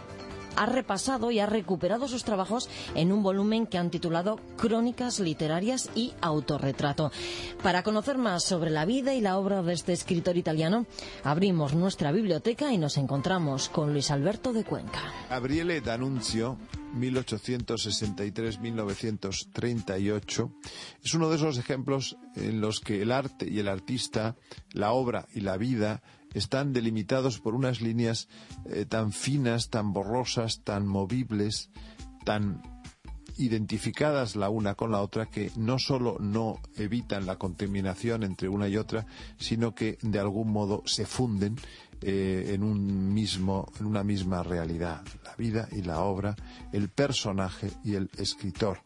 ha repasado y ha recuperado sus trabajos en un volumen que han titulado Crónicas literarias y autorretrato. Para conocer más sobre la vida y la obra de este escritor italiano, abrimos nuestra biblioteca y nos encontramos con Luis Alberto de Cuenca. Gabriele D'Annunzio, 1863-1938, es uno de esos ejemplos en los que el arte y el artista, la obra y la vida están delimitados por unas líneas eh, tan finas, tan borrosas, tan movibles, tan identificadas la una con la otra que no solo no evitan la contaminación entre una y otra, sino que de algún modo se funden eh, en un mismo, en una misma realidad, la vida y la obra, el personaje y el escritor.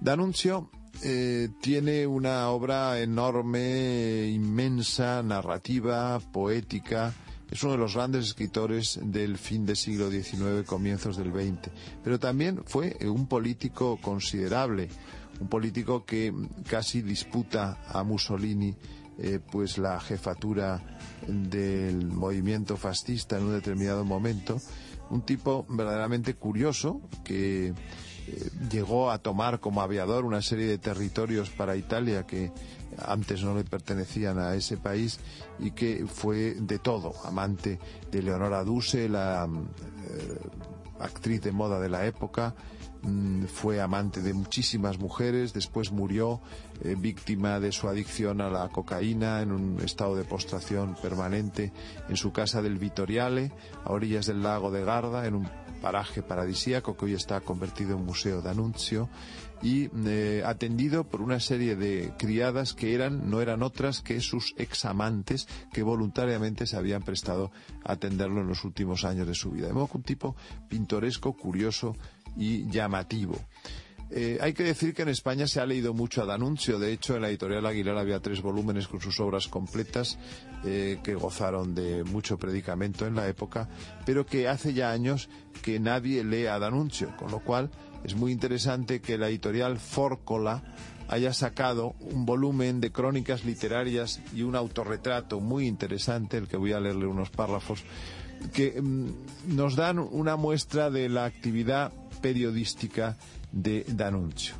D'Annunzio eh, tiene una obra enorme, inmensa, narrativa, poética. Es uno de los grandes escritores del fin del siglo XIX, comienzos del XX. Pero también fue eh, un político considerable, un político que casi disputa a Mussolini eh, pues la jefatura del movimiento fascista en un determinado momento. Un tipo verdaderamente curioso que llegó a tomar como aviador una serie de territorios para Italia que antes no le pertenecían a ese país y que fue de todo, amante de Leonora Duse, la eh, actriz de moda de la época, mm, fue amante de muchísimas mujeres, después murió eh, víctima de su adicción a la cocaína en un estado de postración permanente en su casa del Vitoriale, a orillas del lago de Garda, en un paraje paradisíaco que hoy está convertido en museo de Anuncio y eh, atendido por una serie de criadas que eran no eran otras que sus examantes que voluntariamente se habían prestado a atenderlo en los últimos años de su vida. De modo un tipo pintoresco, curioso y llamativo. Eh, hay que decir que en España se ha leído mucho a D'Annunzio. De hecho, en la editorial Aguilar había tres volúmenes con sus obras completas eh, que gozaron de mucho predicamento en la época, pero que hace ya años que nadie lee a D'Annunzio, con lo cual es muy interesante que la editorial Fórcola haya sacado un volumen de crónicas literarias y un autorretrato muy interesante, el que voy a leerle unos párrafos, que mm, nos dan una muestra de la actividad periodística de D'Annunzio.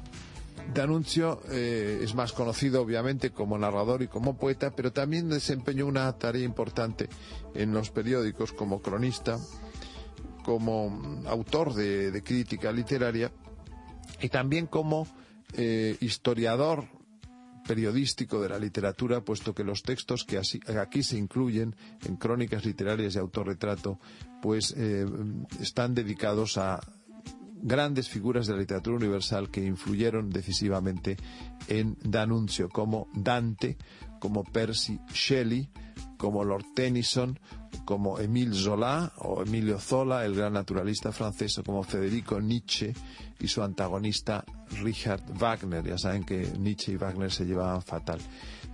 D'Annunzio eh, es más conocido obviamente como narrador y como poeta, pero también desempeñó una tarea importante en los periódicos como cronista, como mm, autor de, crítica literaria y también como eh, historiador periodístico de la literatura, puesto que los textos que aquí se incluyen en crónicas literarias y autorretrato, pues eh, están dedicados a grandes figuras de la literatura universal que influyeron decisivamente en D'Annunzio, como Dante, como Percy Shelley, como Lord Tennyson, como Émile Zola o Emilio Zola, el gran naturalista francés, o como Federico Nietzsche y su antagonista Richard Wagner. Ya saben que Nietzsche y Wagner se llevaban fatal.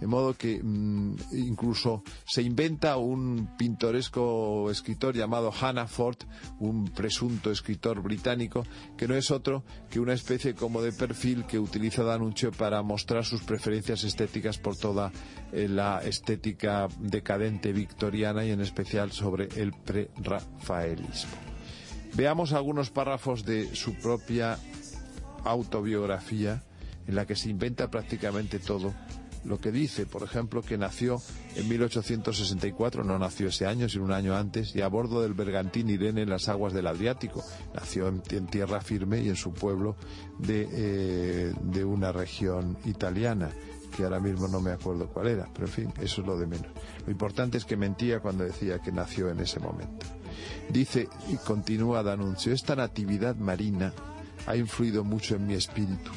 De modo que mm, incluso se inventa un pintoresco escritor llamado Hannaford, un presunto escritor británico, que no es otro que una especie como de perfil que utiliza D'Annunzio para mostrar sus preferencias estéticas por toda eh, la estética decadente victoriana y en especial sobre el pre-rafaelismo. Veamos algunos párrafos de su propia autobiografía en la que se inventa prácticamente todo lo que dice, por ejemplo, que nació en 1864, no nació ese año, sino un año antes, y a bordo del bergantín Irene en las aguas del Adriático. Nació en, tierra firme y en su pueblo de, eh, de una región italiana que ahora mismo no me acuerdo cuál era, pero en fin, eso es lo de menos. Lo importante es que mentía cuando decía que nació en ese momento. Dice, y continúa Danuncio, esta natividad marina ha influido mucho en mi espíritu.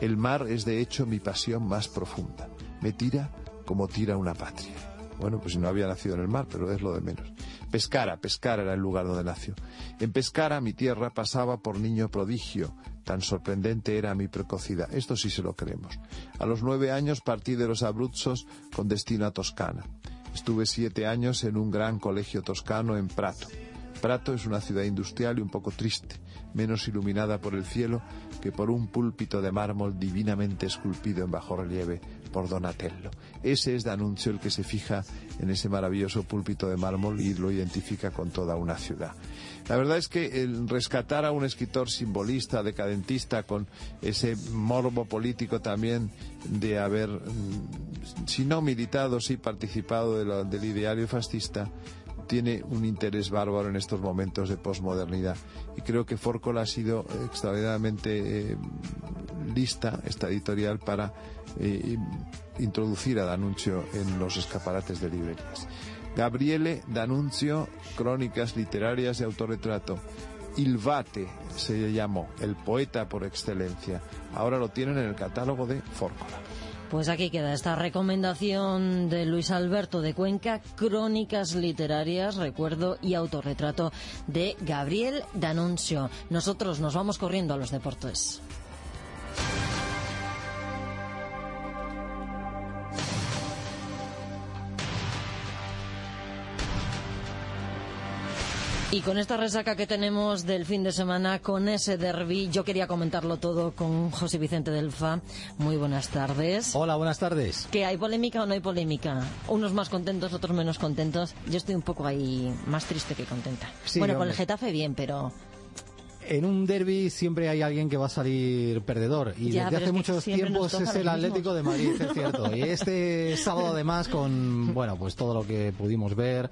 El mar es de hecho mi pasión más profunda. Me tira como tira una patria. Bueno, pues no había nacido en el mar, pero es lo de menos. Pescara, Pescara era el lugar donde nació. En Pescara, mi tierra, pasaba por niño prodigio. Tan sorprendente era mi precocidad. Esto sí se lo creemos. A los nueve años partí de los Abruzos con destino a Toscana. Estuve siete años en un gran colegio toscano en Prato. Prato es una ciudad industrial y un poco triste, menos iluminada por el cielo que por un púlpito de mármol divinamente esculpido en bajo relieve por Donatello. Ese es D'Annunzio el que se fija en ese maravilloso púlpito de mármol y lo identifica con toda una ciudad. La verdad es que rescatar a un escritor simbolista, decadentista, con ese morbo político también de haber, mm, si no militado, sí participado del ideario fascista, tiene un interés bárbaro en estos momentos de posmodernidad. Y creo que Forcola ha sido extraordinariamente eh, lista, esta editorial, para introducir a D'Annunzio en los escaparates de librerías. Gabriele D'Annunzio, Crónicas Literarias de Autorretrato. Ilvate se llamó, el poeta por excelencia. Ahora lo tienen en el catálogo de Fórcola. Pues aquí queda esta recomendación de Luis Alberto de Cuenca, Crónicas Literarias, Recuerdo y Autorretrato de Gabriel D'Annunzio. Nosotros nos vamos corriendo a los deportes. Y con esta resaca que tenemos del fin de semana, con ese derby, yo quería comentarlo todo con José Vicente Delfa. Muy buenas tardes. Hola, buenas tardes. ¿Que hay polémica o no hay polémica? Unos más contentos, otros menos contentos. Yo estoy un poco ahí más triste que contenta. bueno, con el Getafe bien, pero en un derby siempre hay alguien que va a salir perdedor y desde hace muchos tiempos es el Atlético de Madrid, es cierto. Y este sábado además con, bueno, pues todo lo que pudimos ver,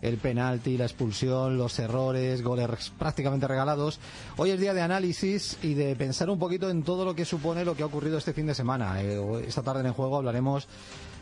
el penalti, la expulsión, los errores, goles prácticamente regalados. Hoy es día de análisis y de pensar un poquito en todo lo que supone lo que ha ocurrido este fin de semana. Eh, esta tarde en el juego hablaremos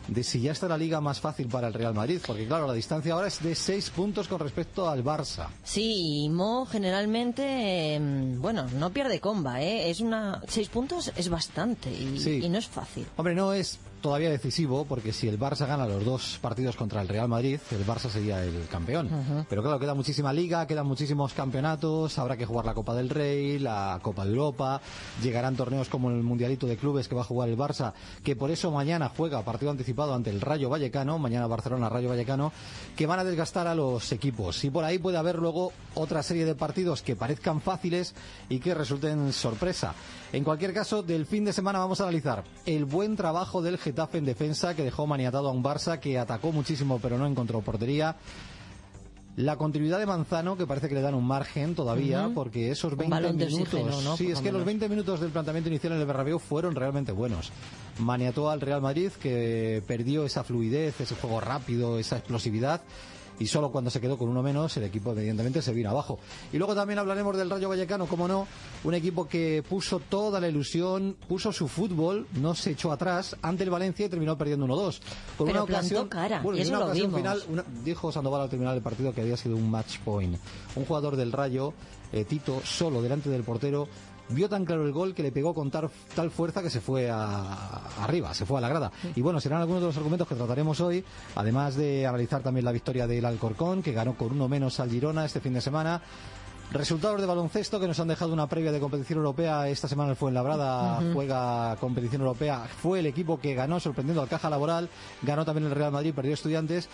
de si ya está la liga más fácil para el Real Madrid, porque claro, la distancia ahora es de seis puntos con respecto al Barça. Sí, Mo generalmente, em, bueno, no pierde comba, ¿eh? Es una, seis puntos es bastante y, y no es fácil. Hombre, no es todavía decisivo porque si el Barça gana los dos partidos contra el Real Madrid, el Barça sería el campeón. Pero claro, queda muchísima liga, quedan muchísimos campeonatos, habrá que jugar la Copa del Rey, la Copa de Europa, llegarán torneos como el Mundialito de Clubes que va a jugar el Barça, que por eso mañana juega partido anticipado ante el Rayo Vallecano, mañana Barcelona Rayo Vallecano, que van a desgastar a los equipos. Y por ahí puede haber luego otra serie de partidos que parezcan fáciles y que resulten sorpresa. En cualquier caso, del fin de semana vamos a analizar el buen trabajo del Getafe en defensa que dejó maniatado a un Barça que atacó muchísimo pero no encontró portería. La continuidad de Manzano, que parece que le dan un margen todavía, porque esos 20 minutos. Sí, es que los 20 minutos del planteamiento inicial en el Bernabéu fueron realmente buenos. Maniató al Real Madrid, que perdió esa fluidez, ese juego rápido, esa explosividad y solo cuando se quedó con uno menos el equipo evidentemente se vino abajo. Y luego también hablaremos del Rayo Vallecano, como no, un equipo que puso toda la ilusión, puso su fútbol, no se echó atrás ante el Valencia y terminó perdiendo 1-2. Con una ocasión, cara, bueno, una ocasión final, dijo Sandoval al terminar el partido que había sido un match point. Un jugador del Rayo, eh, Tito, solo delante del portero, vio tan claro el gol que le pegó con tal, fuerza que se fue arriba, se fue a la grada. Y bueno, serán algunos de los argumentos que trataremos hoy, además de analizar también la victoria del Alcorcón, que ganó con uno menos al Girona este fin de semana. Resultados de baloncesto que nos han dejado una previa de competición europea. Esta semana el Fuenlabrada juega competición europea. Fue el equipo que ganó sorprendiendo al Caja Laboral. Ganó también el Real Madrid, perdió Estudiantes.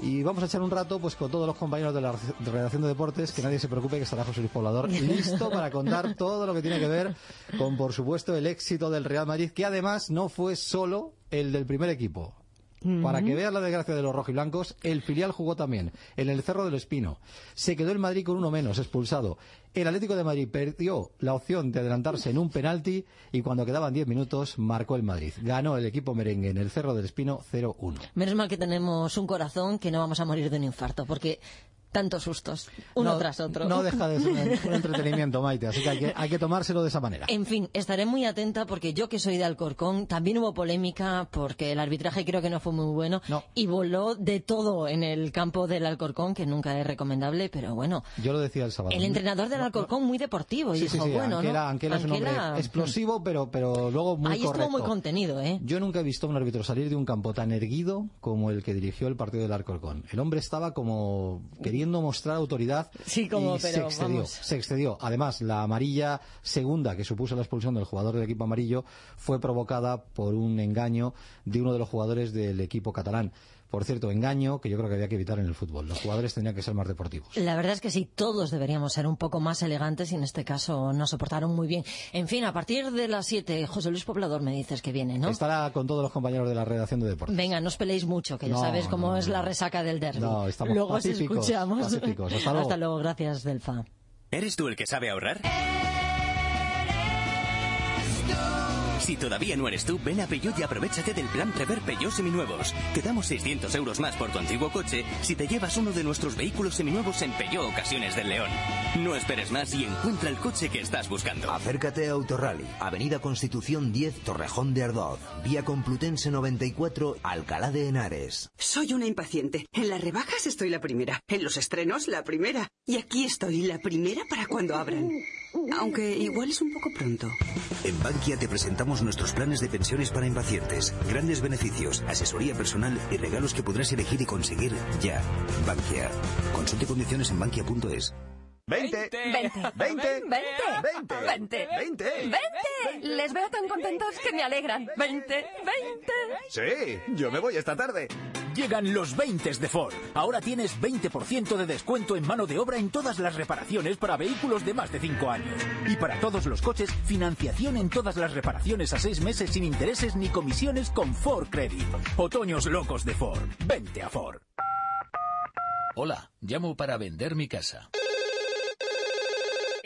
Y vamos a echar un rato pues con todos los compañeros de la redacción de deportes, que nadie se preocupe que estará José Luis Poblador listo para contar todo lo que tiene que ver con, por supuesto, el éxito del Real Madrid, que además no fue solo el del primer equipo. Para que veas la desgracia de los rojiblancos, el filial jugó también en el Cerro del Espino. Se quedó el Madrid con uno menos, expulsado. El Atlético de Madrid perdió la opción de adelantarse en un penalti y cuando quedaban 10 minutos marcó el Madrid. Ganó el equipo merengue en el Cerro del Espino 0-1. Menos mal que tenemos un corazón que no vamos a morir de un infarto, porque tantos sustos, uno No- tras otro. No deja de ser un, un entretenimiento, Maite, así que hay, que hay que tomárselo de esa manera. En fin, estaré muy atenta porque yo que soy de Alcorcón, también hubo polémica porque el arbitraje creo que no fue muy bueno y voló de todo en el campo del Alcorcón, que nunca es recomendable, pero bueno. Yo lo decía el sábado. El entrenador del Alcorcón muy deportivo y Sí, dijo, sí, bueno, Anquela, ¿no? Anquela es un hombre Anquela- explosivo, pero, pero luego muy Ahí correcto. estuvo muy contenido, ¿eh? Yo nunca he visto a un árbitro salir de un campo tan erguido como el que dirigió el partido del Alcorcón. El hombre estaba como queriendo mostrar autoridad Sí, como, y se excedió, vamos. se excedió. Además, la amarilla segunda que supuso la expulsión del jugador del equipo amarillo fue provocada por un engaño de uno de los jugadores del equipo catalán. Por cierto, engaño que yo creo que había que evitar en el fútbol. Los jugadores tendrían que ser más deportivos. La verdad es que sí, todos deberíamos ser un poco más elegantes y en este caso nos soportaron muy bien. En fin, a partir de las 7, José Luis Poblador me dices que viene, ¿no? Estará con todos los compañeros de la redacción de deportes. Venga, no os peleéis mucho, que ya No, sabes cómo no, es la resaca del derby. No, estamos luego os pacíficos, escuchamos. pacíficos. Hasta luego. Hasta luego, gracias, Delfa. ¿Eres tú el que sabe ahorrar? Si todavía no eres tú, ven a Peugeot y aprovechate del plan Prever Peugeot Seminuevos. Te damos 600 euros más por tu antiguo coche si te llevas uno de nuestros vehículos seminuevos en Peugeot Ocasiones del León. No esperes más y encuentra el coche que estás buscando. Acércate a Autorally, Avenida Constitución 10, Torrejón de Ardoz, Vía Complutense 94, Alcalá de Henares. Soy una impaciente. En las rebajas estoy la primera. En los estrenos, la primera. Y aquí estoy, la primera para cuando abran. Aunque igual es un poco pronto. En Bankia te presentamos nuestros planes de pensiones para impacientes, grandes beneficios, asesoría personal y regalos que podrás elegir y conseguir ya. Bankia. Consulte condiciones en bankia.es. 20, 20, 20, 20, 20, 20, 20. Les veo tan contentos que me alegran. 20, 20. Sí, yo me voy esta tarde. Llegan los 20 de Ford. Ahora tienes 20% de descuento en mano de obra en todas las reparaciones para vehículos de más de 5 años. Y para todos los coches, financiación en todas las reparaciones a 6 meses sin intereses ni comisiones con Ford Credit. Otoños locos de Ford. Vente a Ford. Hola, llamo para vender mi casa.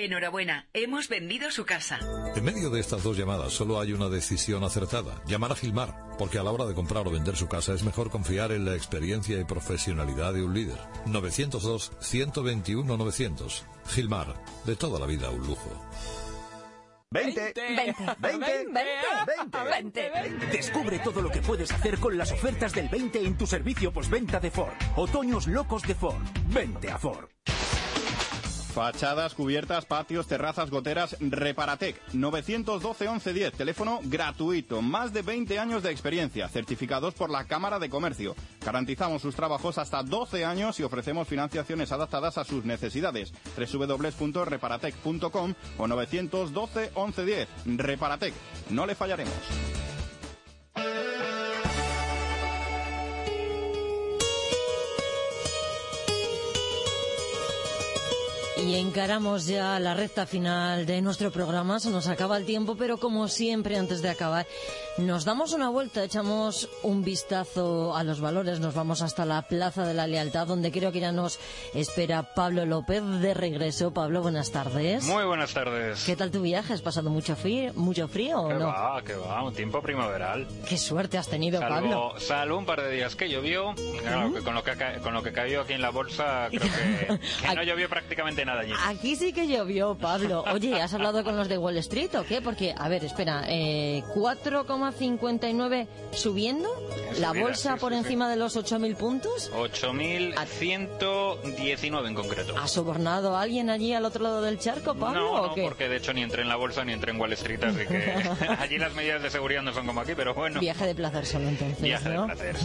Enhorabuena, hemos vendido su casa. En medio de estas dos llamadas solo hay una decisión acertada, llamar a Gilmar, porque a la hora de comprar o vender su casa es mejor confiar en la experiencia y profesionalidad de un líder. 902-121-900. Gilmar, de toda la vida un lujo. 20, 20, 20, 20, 20. Descubre todo lo que puedes hacer con las ofertas del 20 en tu servicio postventa de Ford. Otoños locos de Ford. Vente a Ford. Fachadas, cubiertas, patios, terrazas, goteras, Reparatec. 912 1110, teléfono gratuito. Más de 20 años de experiencia, certificados por la Cámara de Comercio. Garantizamos sus trabajos hasta 12 años y ofrecemos financiaciones adaptadas a sus necesidades. www.reparatec.com o 912 1110. Reparatec. No le fallaremos. Y encaramos ya la recta final de nuestro programa. Se nos acaba el tiempo, pero como siempre, antes de acabar, nos damos una vuelta, echamos un vistazo a los valores, nos vamos hasta la Plaza de la Lealtad, donde creo que ya nos espera Pablo López de regreso. Pablo, buenas tardes. Muy buenas tardes. ¿Qué tal tu viaje? ¿Has pasado mucho frío, mucho frío o ¿Qué no? va? ¿Qué va? Un tiempo primaveral. Qué suerte has tenido, Pablo. Salvo, un par de días que llovió. Claro, que con lo que, ha con lo que cayó aquí en la bolsa, creo que, que no llovió prácticamente nada allí. Aquí sí que llovió, Pablo. Oye, ¿has hablado con los de Wall Street o qué? Porque, a ver, espera, eh, 4,59 subiendo, la bolsa sí, por sí, encima de los 8.000 puntos. 8.119 en concreto. ¿Ha sobornado a alguien allí al otro lado del charco, Pablo, No, o no, qué? porque de hecho ni entré en la bolsa ni entré en Wall Street, así que allí las medidas de seguridad no son como aquí, pero bueno. Viaje de placer solo entonces, Viaje de placer.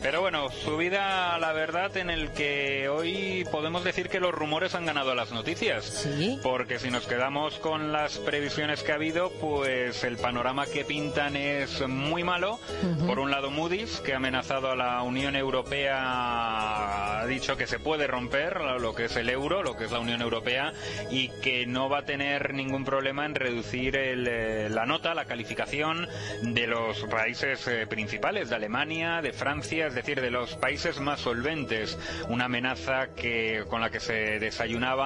Pero bueno, subida, la verdad, en el que hoy podemos decir que los rumores han ganado a la malas noticias. Porque si nos quedamos con las previsiones que ha habido, pues el panorama que pintan es muy malo. Por un lado, Moody's, que ha amenazado a la Unión Europea, ha dicho que se puede romper lo que es el euro, lo que es la Unión Europea, y que no va a tener ningún problema en reducir eh, la nota, la calificación de los países eh, principales, de Alemania, de Francia, es decir, de los países más solventes. Una amenaza que, con la que se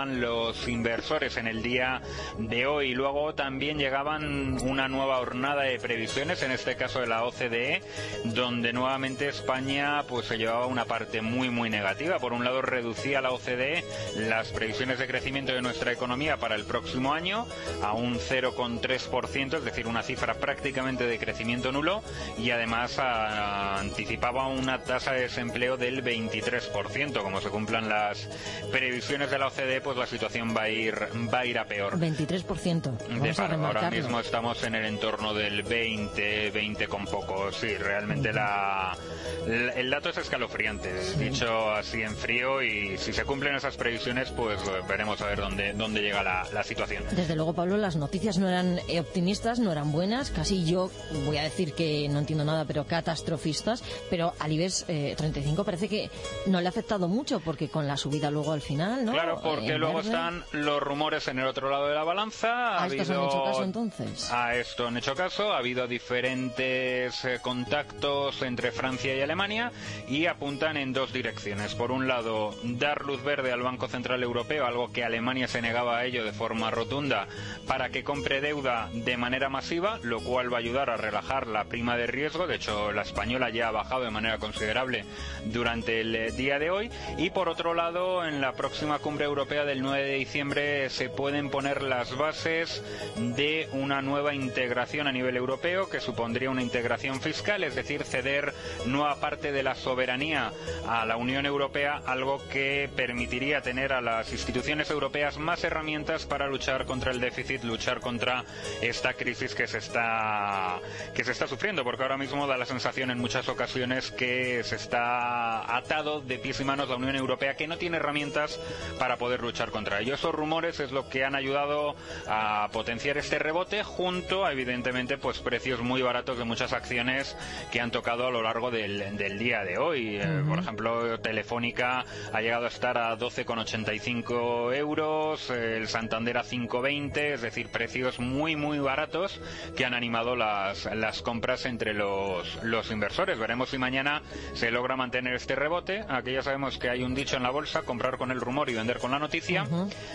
los inversores en el día de hoy. Luego también llegaban una nueva jornada de previsiones, en este caso de la OCDE, donde nuevamente España pues se llevaba una parte muy muy negativa. Por un lado reducía la OCDE las previsiones de crecimiento de nuestra economía para el próximo año a un 0,3%, es decir, una cifra prácticamente de crecimiento nulo y además anticipaba una tasa de desempleo del 23%. Como se cumplan las previsiones de la OCDE, la situación va a ir va a ir a peor. 23%. Vamos a ahora mismo estamos en el entorno del 20, 20 con poco. Sí, realmente la, el dato es escalofriante, dicho así en frío y si se cumplen esas previsiones, pues veremos a ver dónde dónde llega la, la situación. Desde luego, Pablo, las noticias no eran optimistas, no eran buenas, casi yo voy a decir que no entiendo nada, pero catastrofistas, pero al IBEX 35 parece que no le ha afectado mucho porque con la subida luego al final, ¿no? Claro, porque luego están los rumores en el otro lado de la balanza. ¿A esto han hecho caso entonces? A esto han hecho caso. Ha habido diferentes eh, contactos entre Francia y Alemania y apuntan en dos direcciones. Por un lado, dar luz verde al Banco Central Europeo, algo que Alemania se negaba a ello de forma rotunda, para que compre deuda de manera masiva, lo cual va a ayudar a relajar la prima de riesgo. De hecho, la española ya ha bajado de manera considerable durante el eh, día de hoy. Y por otro lado, en la próxima cumbre europea del 9 de diciembre se pueden poner las bases de una nueva integración a nivel europeo que supondría una integración fiscal, es decir, ceder nueva parte de la soberanía a la Unión Europea, algo que permitiría tener a las instituciones europeas más herramientas para luchar contra el déficit, luchar contra esta crisis que se está que se está sufriendo, porque ahora mismo da la sensación en muchas ocasiones que se está atado de pies y manos la Unión Europea, que no tiene herramientas para poder luchar contra ello. Esos rumores es lo que han ayudado a potenciar este rebote, junto a evidentemente pues precios muy baratos de muchas acciones que han tocado a lo largo del, día de hoy. Eh, por ejemplo, Telefónica ha llegado a estar a 12,85 euros, el Santander a 5,20, es decir, precios muy muy baratos que han animado las, las compras entre los, los inversores. Veremos si mañana se logra mantener este rebote. Aquí ya sabemos que hay un dicho en la bolsa, comprar con el rumor y vender con la noticia.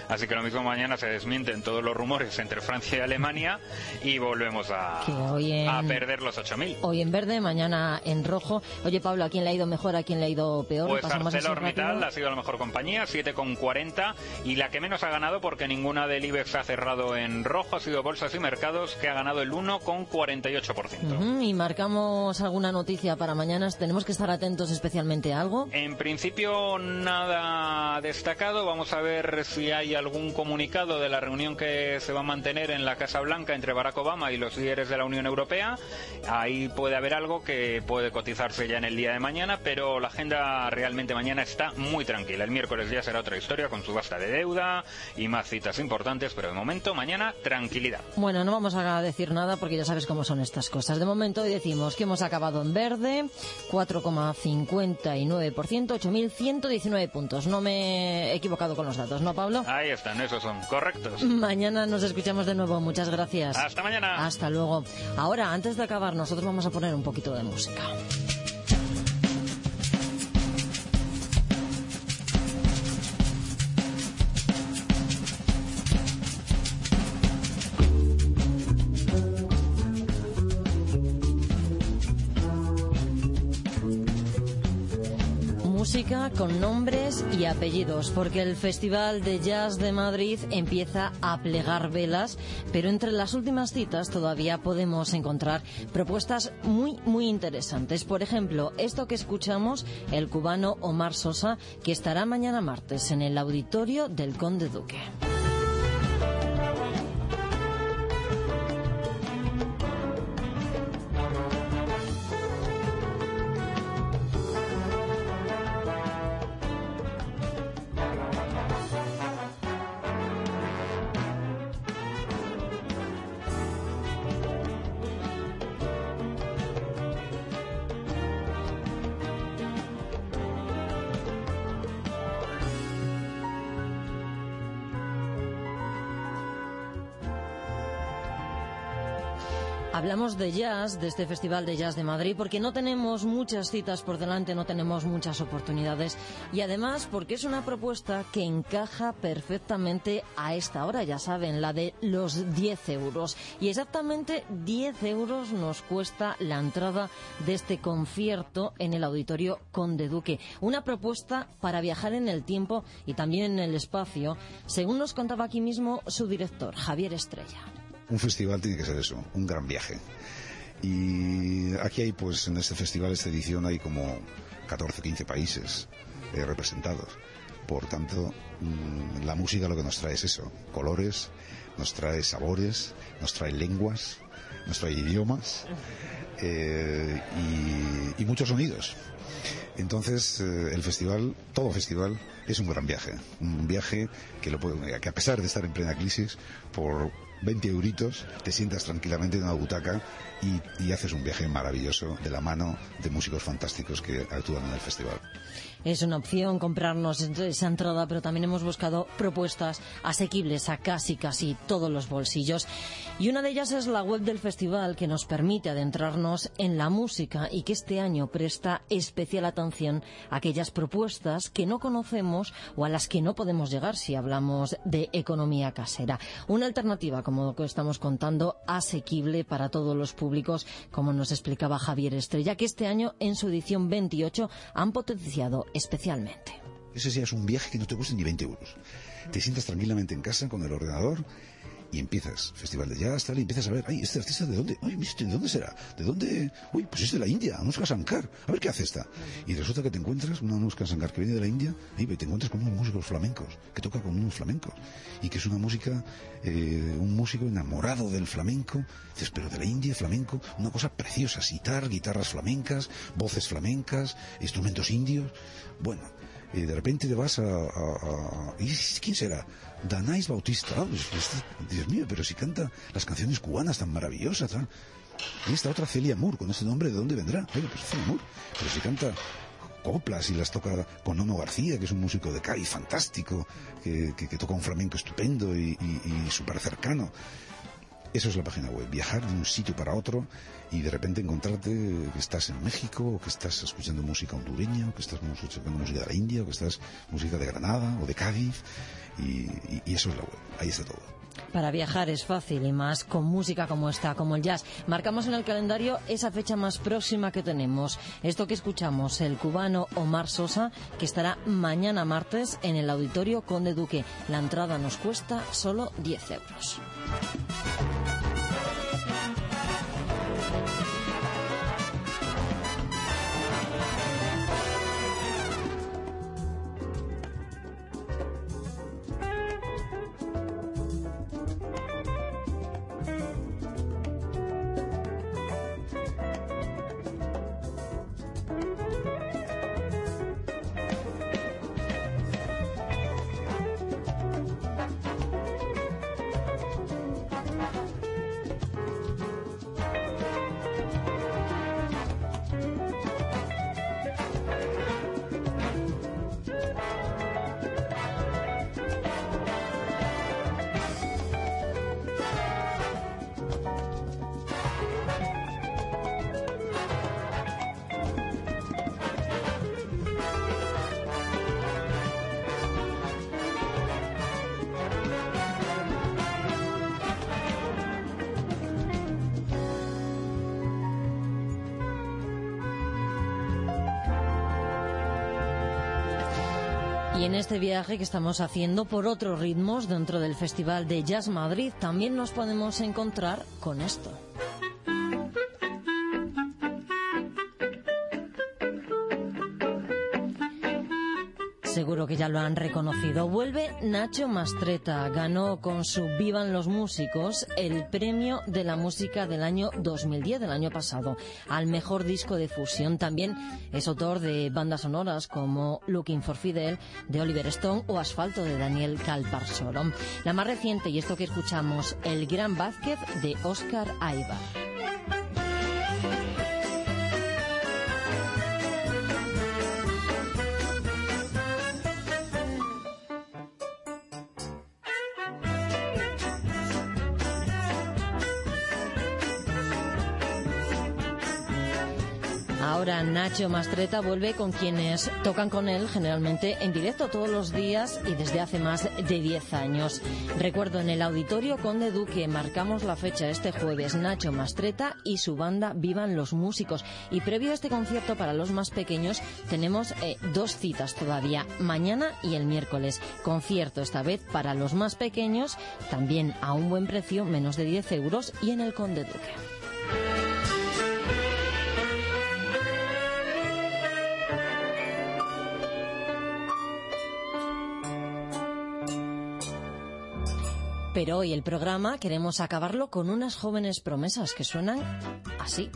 Así que lo mismo mañana se desmienten todos los rumores entre Francia y Alemania y volvemos a, a perder los 8.000. Hoy en verde, mañana en rojo. Oye, Pablo, ¿a quién le ha ido mejor, a quién le ha ido peor? Pues ArcelorMittal ha sido la mejor compañía, 7,40 y la que menos ha ganado porque ninguna del IBEX ha cerrado en rojo ha sido Bolsas y Mercados que ha ganado el 1,48%. ¿Y marcamos alguna noticia para mañana? ¿Tenemos que estar atentos especialmente a algo? En principio nada destacado. Vamos a ver si hay algún comunicado de la reunión que se va a mantener en la Casa Blanca entre Barack Obama y los líderes de la Unión Europea. Ahí puede haber algo que puede cotizarse ya en el día de mañana, pero la agenda realmente mañana está muy tranquila. El miércoles ya será otra historia con subasta de deuda y más citas importantes, pero de momento mañana tranquilidad. Bueno, no vamos a decir nada porque ya sabes cómo son estas cosas. De momento hoy decimos que hemos acabado en verde, 4,59%, 8.119 puntos. No me he equivocado con los datos, ¿no, Pablo? Ahí están, esos son correctos. Mañana nos escuchamos de nuevo. Muchas gracias. Hasta mañana. Hasta luego. Ahora, antes de acabar, nosotros vamos a poner un poquito de música. Con nombres y apellidos, porque el Festival de Jazz de Madrid empieza a plegar velas, pero entre las últimas citas todavía podemos encontrar propuestas muy, muy interesantes. Por ejemplo, esto que escuchamos, el cubano Omar Sosa, que estará mañana martes en el auditorio del Conde Duque. Hablamos de jazz, de este Festival de Jazz de Madrid, porque no tenemos muchas citas por delante, no tenemos muchas oportunidades y además porque es una propuesta que encaja perfectamente a esta hora, ya saben, la de los 10 euros. Y exactamente 10 euros nos cuesta la entrada de este concierto en el Auditorio Conde Duque. Una propuesta para viajar en el tiempo y también en el espacio, según nos contaba aquí mismo su director, Javier Estrella. Un festival tiene que ser eso, un gran viaje. Y aquí hay, pues, en este festival, esta edición, hay como 14, 15 países eh, representados. Por tanto, mm, la música lo que nos trae es eso, colores, nos trae sabores, nos trae lenguas, nos trae idiomas eh, y, muchos sonidos. Entonces, eh, el festival, todo festival, es un gran viaje. Un viaje que, lo que a pesar de estar en plena crisis, por 20 euritos, te sientas tranquilamente en una butaca y, y haces un viaje maravilloso de la mano de músicos fantásticos que actúan en el festival. Es una opción comprarnos esa entrada, pero también hemos buscado propuestas asequibles a casi casi todos los bolsillos. Y una de ellas es la web del festival que nos permite adentrarnos en la música y que este año presta especial atención a aquellas propuestas que no conocemos o a las que no podemos llegar si hablamos de economía casera. Una alternativa, como estamos contando, asequible para todos los públicos, como nos explicaba Javier Estrella, que este año en su edición 28 han potenciado especialmente. Ese sí es un viaje que no te cuesta ni 20 euros. Te sientas tranquilamente en casa con el ordenador y empiezas, Festival de Jazz, tal, y empiezas a ver, ay, este artista de dónde, ay, ¿de dónde será? ¿De dónde? Uy, pues es de la India, Anushka Shankar, a ver qué hace esta. Y resulta que te encuentras una Anushka Shankar que viene de la India, y te encuentras con unos músicos flamencos, que toca con unos flamencos, y que es una música, eh, un músico enamorado del flamenco, dices, pero de la India, flamenco, una cosa preciosa, sitar, guitarras flamencas, voces flamencas, instrumentos indios, bueno, y de repente te vas a... ¿y ¿Quién será? Danais Bautista. Ah, pues, este, Dios mío, pero si canta las canciones cubanas tan maravillosas. Y esta otra Celia Moore, con ese nombre, ¿de dónde vendrá? Oye, pues Celia Moore. Pero si canta coplas y las toca con Nono García, que es un músico de Cádiz fantástico, que, que, que toca un flamenco estupendo y, y, y súper cercano. Eso es la página web, viajar de un sitio para otro y de repente encontrarte que estás en México, o que estás escuchando música hondureña, o que estás escuchando música de la India, o que estás música de Granada o de Cádiz, y, y, eso es la web, ahí está todo. Para viajar es fácil y más con música como esta, como el jazz. Marcamos en el calendario esa fecha más próxima que tenemos. Esto que escuchamos, el cubano Omar Sosa, que estará mañana martes en el Auditorio Conde Duque. La entrada nos cuesta solo 10 euros. えっ? Este viaje que estamos haciendo por otros ritmos dentro del Festival de Jazz Madrid también nos podemos encontrar con esto. Que ya lo han reconocido. Vuelve Nacho Mastreta. Ganó con su Vivan los Músicos el premio de la música del año 2010, del año pasado, al mejor disco de fusión. También es autor de bandas sonoras como Looking for Fidel de Oliver Stone o Asfalto de Daniel Calparsoro. La más reciente, y esto que escuchamos, El Gran Vázquez de Oscar Aibar. Ahora Nacho Mastreta vuelve con quienes tocan con él generalmente en directo todos los días y desde hace más de 10 años. Recuerdo en el Auditorio Conde Duque marcamos la fecha este jueves Nacho Mastreta y su banda Vivan los Músicos. Y previo a este concierto para los más pequeños tenemos eh, dos citas todavía, mañana y el miércoles. Concierto esta vez para los más pequeños, también a un buen precio, menos de 10 euros y en el Conde Duque. Pero hoy el programa queremos acabarlo con unas jóvenes promesas que suenan así.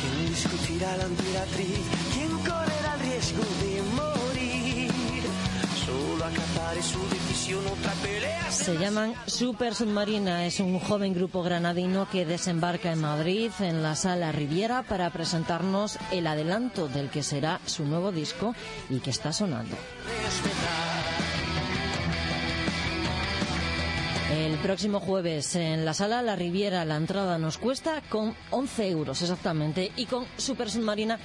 ¿Quién discutirá la emperatriz? ¿Quién correrá el riesgo de morir? Solo acataré su decisión, otra pelea. Se llaman Super Submarina. Es un joven grupo granadino que desembarca en Madrid, en la sala Riviera, para presentarnos el adelanto del que será su nuevo disco y que está sonando. El próximo jueves en la sala La Riviera la entrada nos cuesta con 11 euros exactamente y con Super Submarina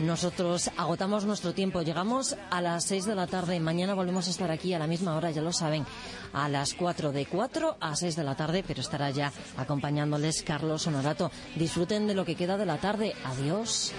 nosotros agotamos nuestro tiempo. Llegamos a las 6 de la tarde. Mañana volvemos a estar aquí a la misma hora, ya lo saben, a las 4 de 4 a 6 de la tarde, pero estará ya acompañándoles Carlos Honorato. Disfruten de lo que queda de la tarde. Adiós.